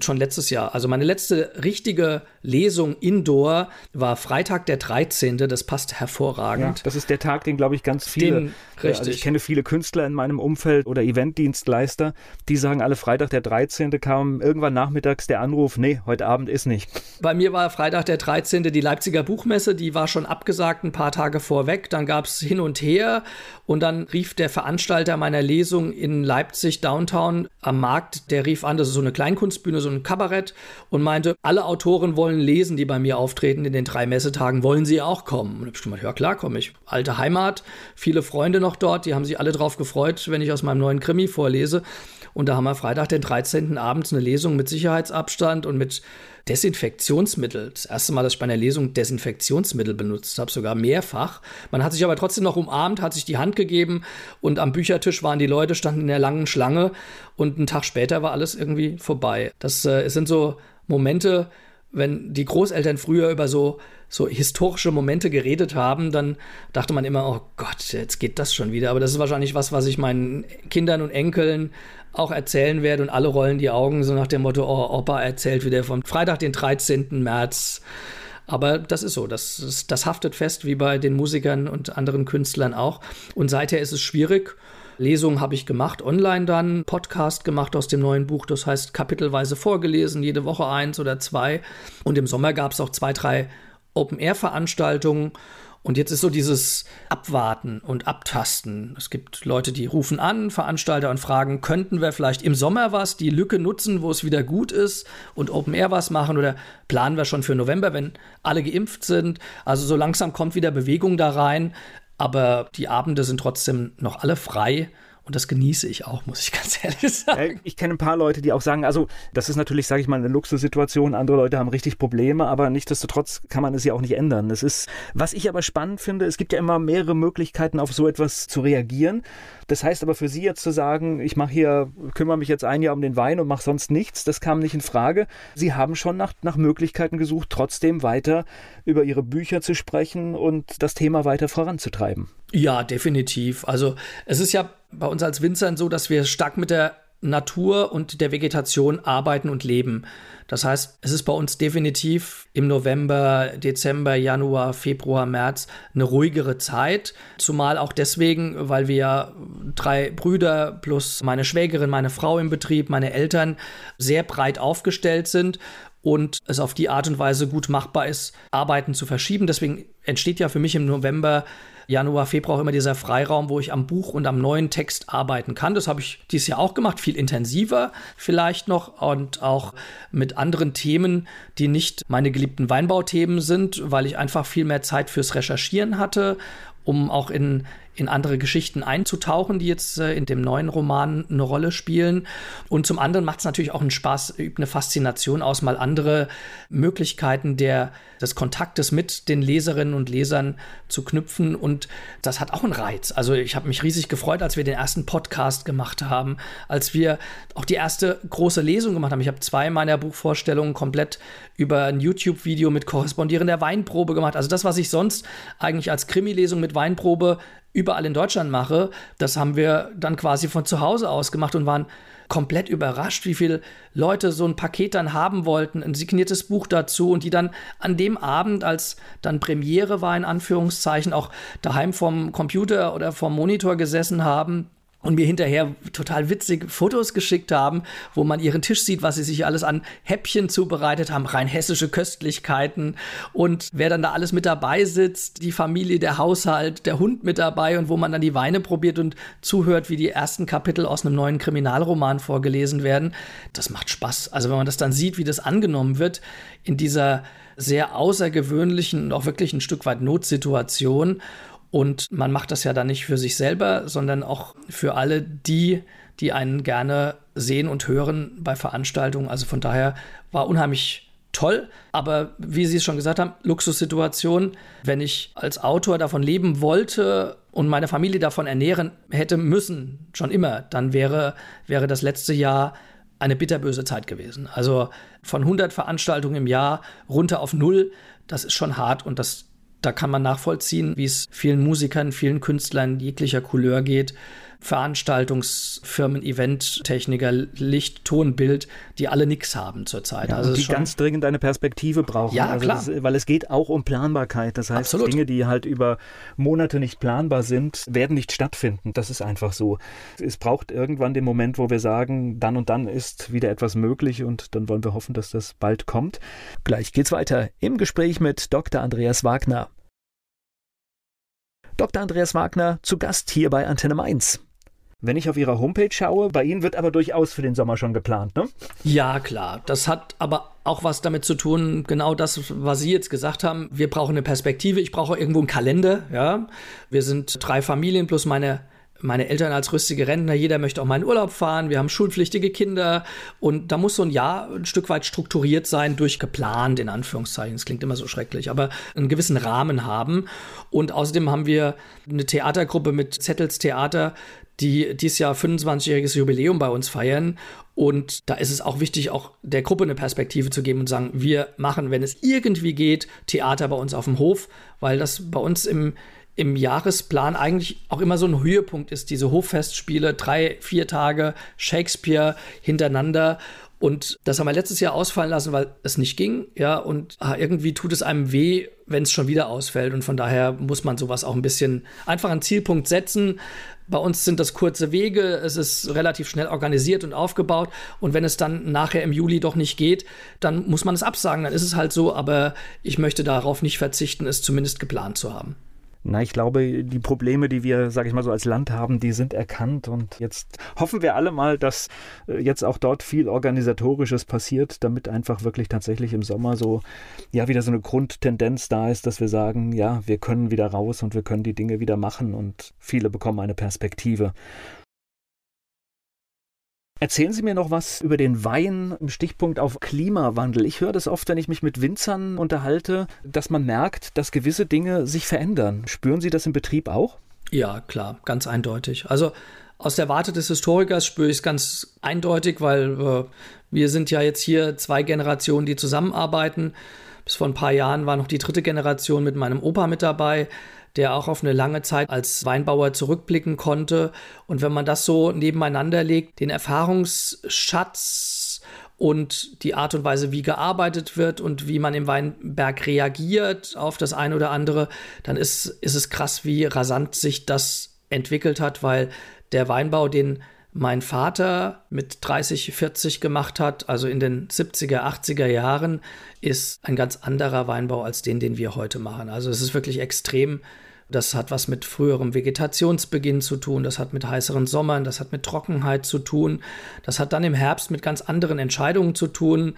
schon letztes Jahr. Also meine letzte richtige Lesung indoor war Freitag der 13. Das passt hervorragend. Ja, das ist der Tag, den glaube ich ganz viele. Den, richtig. Also ich kenne viele Künstler in meinem Umfeld oder Eventdienstleister, die sagen alle Freitag der 13. kam irgendwann nachmittags der Anruf, nee, heute Abend ist nicht. Bei mir war Freitag der 13. die Leipziger Buchmesse, die war schon abgesagt ein paar Tage vorweg. Dann gab es hin und her und dann rief der Veranstalter meiner Lesung in Leipzig Downtown am Markt, der rief an, das ist so eine Kleinkunstbühne, so ein Kabarett und meinte, alle Autoren wollen lesen, die bei mir auftreten in den drei Messetagen, wollen sie auch kommen? Und ich gemeint, ja klar, komme ich. Alte Heimat, viele Freunde noch dort, die haben sich alle drauf gefreut, wenn ich aus meinem neuen Krimi vorlese. Und da haben wir Freitag, den 13. abends eine Lesung mit Sicherheitsabstand und mit Desinfektionsmittel. Das erste Mal, dass ich bei einer Lesung Desinfektionsmittel benutzt habe, sogar mehrfach. Man hat sich aber trotzdem noch umarmt, hat sich die Hand gegeben und am Büchertisch waren die Leute, standen in der langen Schlange und einen Tag später war alles irgendwie vorbei. Das äh, sind so Momente, wenn die Großeltern früher über so, so historische Momente geredet haben, dann dachte man immer, oh Gott, jetzt geht das schon wieder. Aber das ist wahrscheinlich was, was ich meinen Kindern und Enkeln auch erzählen werde und alle rollen die Augen so nach dem Motto, oh, Opa erzählt wieder vom Freitag, den 13. März. Aber das ist so, das, das, das haftet fest, wie bei den Musikern und anderen Künstlern auch. Und seither ist es schwierig. Lesungen habe ich gemacht, online dann, Podcast gemacht aus dem neuen Buch, das heißt kapitelweise vorgelesen, jede Woche eins oder zwei. Und im Sommer gab es auch zwei, drei Open-Air-Veranstaltungen. Und jetzt ist so dieses Abwarten und Abtasten. Es gibt Leute, die rufen an, Veranstalter und fragen, könnten wir vielleicht im Sommer was, die Lücke nutzen, wo es wieder gut ist und Open Air was machen oder planen wir schon für November, wenn alle geimpft sind. Also so langsam kommt wieder Bewegung da rein aber die Abende sind trotzdem noch alle frei. Und das genieße ich auch, muss ich [LAUGHS] ganz ehrlich sagen. Ich kenne ein paar Leute, die auch sagen, also das ist natürlich, sage ich mal, eine Luxussituation. Andere Leute haben richtig Probleme, aber nichtsdestotrotz kann man es ja auch nicht ändern. Das ist, was ich aber spannend finde, es gibt ja immer mehrere Möglichkeiten, auf so etwas zu reagieren. Das heißt aber für Sie jetzt zu sagen, ich mache hier, kümmere mich jetzt ein Jahr um den Wein und mache sonst nichts, das kam nicht in Frage. Sie haben schon nach, nach Möglichkeiten gesucht, trotzdem weiter über Ihre Bücher zu sprechen und das Thema weiter voranzutreiben. Ja, definitiv. Also es ist ja bei uns als Winzern so, dass wir stark mit der Natur und der Vegetation arbeiten und leben. Das heißt, es ist bei uns definitiv im November, Dezember, Januar, Februar, März eine ruhigere Zeit. Zumal auch deswegen, weil wir drei Brüder plus meine Schwägerin, meine Frau im Betrieb, meine Eltern sehr breit aufgestellt sind und es auf die Art und Weise gut machbar ist, Arbeiten zu verschieben. Deswegen entsteht ja für mich im November Januar, Februar immer dieser Freiraum, wo ich am Buch und am neuen Text arbeiten kann. Das habe ich dieses Jahr auch gemacht, viel intensiver vielleicht noch und auch mit anderen Themen, die nicht meine geliebten Weinbauthemen sind, weil ich einfach viel mehr Zeit fürs Recherchieren hatte, um auch in in andere Geschichten einzutauchen, die jetzt äh, in dem neuen Roman eine Rolle spielen. Und zum anderen macht es natürlich auch einen Spaß, übt eine Faszination aus, mal andere Möglichkeiten der, des Kontaktes mit den Leserinnen und Lesern zu knüpfen. Und das hat auch einen Reiz. Also ich habe mich riesig gefreut, als wir den ersten Podcast gemacht haben, als wir auch die erste große Lesung gemacht haben. Ich habe zwei meiner Buchvorstellungen komplett über ein YouTube-Video mit korrespondierender Weinprobe gemacht. Also das, was ich sonst eigentlich als Krimi-Lesung mit Weinprobe überall in Deutschland mache, das haben wir dann quasi von zu Hause aus gemacht und waren komplett überrascht, wie viele Leute so ein Paket dann haben wollten, ein signiertes Buch dazu und die dann an dem Abend, als dann Premiere war, in Anführungszeichen, auch daheim vom Computer oder vom Monitor gesessen haben und mir hinterher total witzig Fotos geschickt haben, wo man ihren Tisch sieht, was sie sich alles an Häppchen zubereitet haben, rein hessische Köstlichkeiten und wer dann da alles mit dabei sitzt, die Familie, der Haushalt, der Hund mit dabei und wo man dann die Weine probiert und zuhört, wie die ersten Kapitel aus einem neuen Kriminalroman vorgelesen werden. Das macht Spaß. Also wenn man das dann sieht, wie das angenommen wird in dieser sehr außergewöhnlichen und auch wirklich ein Stück weit Notsituation und man macht das ja dann nicht für sich selber, sondern auch für alle die, die einen gerne sehen und hören bei Veranstaltungen. Also von daher war unheimlich toll. Aber wie Sie es schon gesagt haben, Luxussituation. Wenn ich als Autor davon leben wollte und meine Familie davon ernähren hätte müssen, schon immer, dann wäre, wäre das letzte Jahr eine bitterböse Zeit gewesen. Also von 100 Veranstaltungen im Jahr runter auf null, das ist schon hart und das da kann man nachvollziehen, wie es vielen Musikern, vielen Künstlern jeglicher Couleur geht. Veranstaltungsfirmen, Eventtechniker, Licht, Ton, Bild, die alle nichts haben zurzeit. Ja, also die ganz dringend eine Perspektive brauchen. Ja, also klar. Das, weil es geht auch um Planbarkeit. Das heißt, Absolut. Dinge, die halt über Monate nicht planbar sind, werden nicht stattfinden. Das ist einfach so. Es braucht irgendwann den Moment, wo wir sagen, dann und dann ist wieder etwas möglich und dann wollen wir hoffen, dass das bald kommt. Gleich geht's weiter im Gespräch mit Dr. Andreas Wagner. Dr. Andreas Wagner zu Gast hier bei Antenne Mainz. Wenn ich auf Ihrer Homepage schaue, bei Ihnen wird aber durchaus für den Sommer schon geplant, ne? Ja, klar. Das hat aber auch was damit zu tun, genau das, was Sie jetzt gesagt haben. Wir brauchen eine Perspektive. Ich brauche irgendwo einen Kalender, ja. Wir sind drei Familien plus meine meine Eltern als rüstige Rentner, jeder möchte auch mal in Urlaub fahren, wir haben schulpflichtige Kinder und da muss so ein Jahr ein Stück weit strukturiert sein, durchgeplant, in Anführungszeichen. Das klingt immer so schrecklich, aber einen gewissen Rahmen haben. Und außerdem haben wir eine Theatergruppe mit Zettels Theater, die dieses Jahr 25-jähriges Jubiläum bei uns feiern. Und da ist es auch wichtig, auch der Gruppe eine Perspektive zu geben und sagen, wir machen, wenn es irgendwie geht, Theater bei uns auf dem Hof, weil das bei uns im, im Jahresplan eigentlich auch immer so ein Höhepunkt ist, diese Hoffestspiele, drei, vier Tage Shakespeare hintereinander. Und das haben wir letztes Jahr ausfallen lassen, weil es nicht ging. Ja, und ah, irgendwie tut es einem weh, wenn es schon wieder ausfällt. Und von daher muss man sowas auch ein bisschen einfach einen Zielpunkt setzen. Bei uns sind das kurze Wege, es ist relativ schnell organisiert und aufgebaut. Und wenn es dann nachher im Juli doch nicht geht, dann muss man es absagen. Dann ist es halt so. Aber ich möchte darauf nicht verzichten, es zumindest geplant zu haben. Na, ich glaube, die Probleme, die wir, sage ich mal so, als Land haben, die sind erkannt. Und jetzt hoffen wir alle mal, dass äh, jetzt auch dort viel Organisatorisches passiert, damit einfach wirklich tatsächlich im Sommer so, ja, wieder so eine Grundtendenz da ist, dass wir sagen, ja, wir können wieder raus und wir können die Dinge wieder machen und viele bekommen eine Perspektive. Erzählen Sie mir noch was über den Wein im Stichpunkt auf Klimawandel. Ich höre das oft, wenn ich mich mit Winzern unterhalte, dass man merkt, dass gewisse Dinge sich verändern. Spüren Sie das im Betrieb auch? Ja, klar, ganz eindeutig. Also aus der Warte des Historikers spüre ich es ganz eindeutig, weil äh, wir sind ja jetzt hier zwei Generationen, die zusammenarbeiten. Bis vor ein paar Jahren war noch die dritte Generation mit meinem Opa mit dabei der auch auf eine lange Zeit als Weinbauer zurückblicken konnte. Und wenn man das so nebeneinander legt, den Erfahrungsschatz und die Art und Weise, wie gearbeitet wird und wie man im Weinberg reagiert auf das eine oder andere, dann ist, ist es krass, wie rasant sich das entwickelt hat, weil der Weinbau, den mein Vater mit 30, 40 gemacht hat, also in den 70er, 80er Jahren, ist ein ganz anderer Weinbau als den, den wir heute machen. Also es ist wirklich extrem Das hat was mit früherem Vegetationsbeginn zu tun, das hat mit heißeren Sommern, das hat mit Trockenheit zu tun, das hat dann im Herbst mit ganz anderen Entscheidungen zu tun.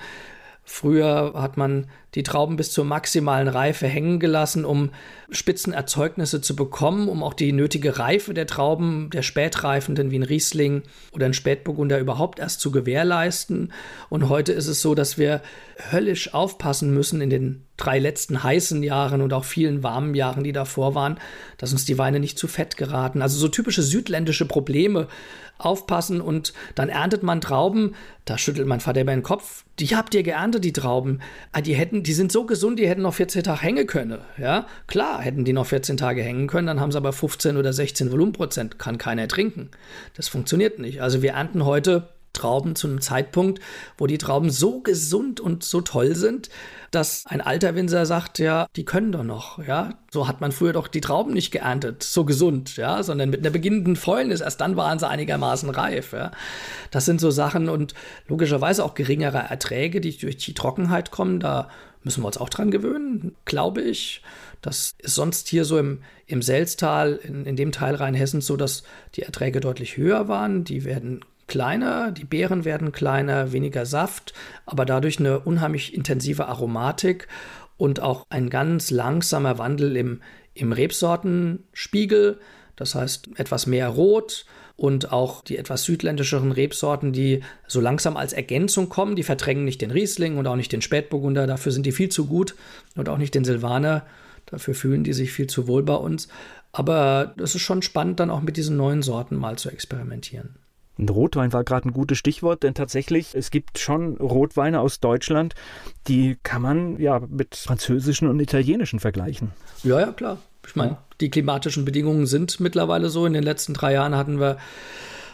Früher hat man die Trauben bis zur maximalen Reife hängen gelassen, um Spitzenerzeugnisse zu bekommen, um auch die nötige Reife der Trauben, der Spätreifenden wie ein Riesling oder ein Spätburgunder überhaupt erst zu gewährleisten. Und heute ist es so, dass wir höllisch aufpassen müssen in den drei letzten heißen Jahren und auch vielen warmen Jahren, die davor waren, dass uns die Weine nicht zu fett geraten. Also so typische südländische Probleme aufpassen und dann erntet man Trauben, da schüttelt mein Vater über den Kopf. Die habt ihr geerntet, die Trauben. Ah, die hätten die sind so gesund, die hätten noch 14 Tage hängen können. Ja, klar, hätten die noch 14 Tage hängen können, dann haben sie aber 15 oder 16 Volumenprozent, kann keiner trinken. Das funktioniert nicht. Also wir ernten heute Trauben zu einem Zeitpunkt, wo die Trauben so gesund und so toll sind, dass ein alter Winzer sagt, ja, die können doch noch, ja. So hat man früher doch die Trauben nicht geerntet, so gesund, ja, sondern mit einer beginnenden Fäulnis, erst dann waren sie einigermaßen reif, ja. Das sind so Sachen und logischerweise auch geringere Erträge, die durch die Trockenheit kommen, da müssen wir uns auch dran gewöhnen, glaube ich. Das ist sonst hier so im, im Selztal, in, in dem Teil Rheinhessens so, dass die Erträge deutlich höher waren. Die werden kleiner, die Beeren werden kleiner, weniger Saft, aber dadurch eine unheimlich intensive Aromatik und auch ein ganz langsamer Wandel im, im Rebsortenspiegel. Das heißt etwas mehr Rot, und auch die etwas südländischeren Rebsorten, die so langsam als Ergänzung kommen, die verdrängen nicht den Riesling und auch nicht den Spätburgunder, dafür sind die viel zu gut und auch nicht den Silvaner, dafür fühlen die sich viel zu wohl bei uns. Aber es ist schon spannend, dann auch mit diesen neuen Sorten mal zu experimentieren. Und Rotwein war gerade ein gutes Stichwort, denn tatsächlich, es gibt schon Rotweine aus Deutschland, die kann man ja mit französischen und italienischen vergleichen. Ja, ja, klar. Ich meine, die klimatischen Bedingungen sind mittlerweile so. In den letzten drei Jahren hatten wir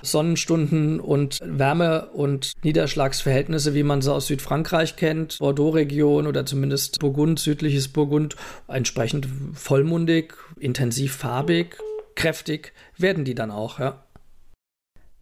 Sonnenstunden und Wärme- und Niederschlagsverhältnisse, wie man sie aus Südfrankreich kennt, Bordeaux-Region oder zumindest Burgund, südliches Burgund, entsprechend vollmundig, intensiv farbig, kräftig werden die dann auch, ja.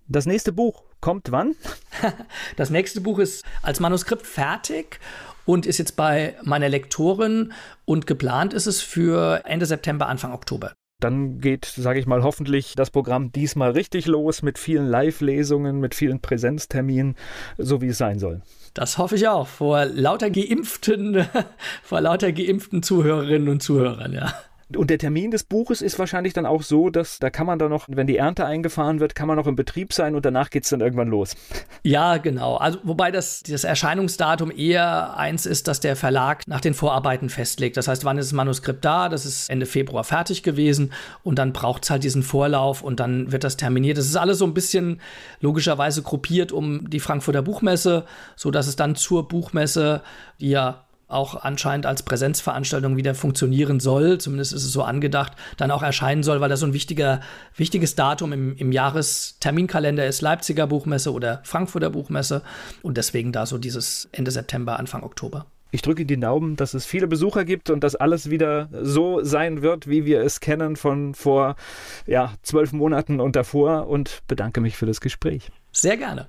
Das nächste Buch kommt wann? [LAUGHS] Das nächste Buch ist als Manuskript fertig und ist jetzt bei meiner Lektorin und geplant ist es für Ende September, Anfang Oktober. Dann geht, sage ich mal, hoffentlich das Programm diesmal richtig los mit vielen Live-Lesungen, mit vielen Präsenzterminen, so wie es sein soll. Das hoffe ich auch, vor lauter geimpften, [LAUGHS] vor lauter geimpften Zuhörerinnen und Zuhörern, ja. Und der Termin des Buches ist wahrscheinlich dann auch so, dass da kann man dann noch, wenn die Ernte eingefahren wird, kann man noch im Betrieb sein und danach geht es dann irgendwann los. [LAUGHS] Ja, genau. Also wobei das, das Erscheinungsdatum eher eins ist, dass der Verlag nach den Vorarbeiten festlegt. Das heißt, wann ist das Manuskript da? Das ist Ende Februar fertig gewesen und dann braucht es halt diesen Vorlauf und dann wird das terminiert. Das ist alles so ein bisschen logischerweise gruppiert um die Frankfurter Buchmesse, sodass es dann zur Buchmesse, die ja auch anscheinend als Präsenzveranstaltung wieder funktionieren soll, zumindest ist es so angedacht, dann auch erscheinen soll, weil das so ein wichtiger, wichtiges Datum im, im Jahresterminkalender ist, Leipziger Buchmesse oder Frankfurter Buchmesse und deswegen da so dieses Ende September, Anfang Oktober. Ich drücke die Daumen, dass es viele Besucher gibt und dass alles wieder so sein wird, wie wir es kennen von vor ja, zwölf Monaten und davor und bedanke mich für das Gespräch. Sehr gerne.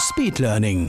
Speed Learning.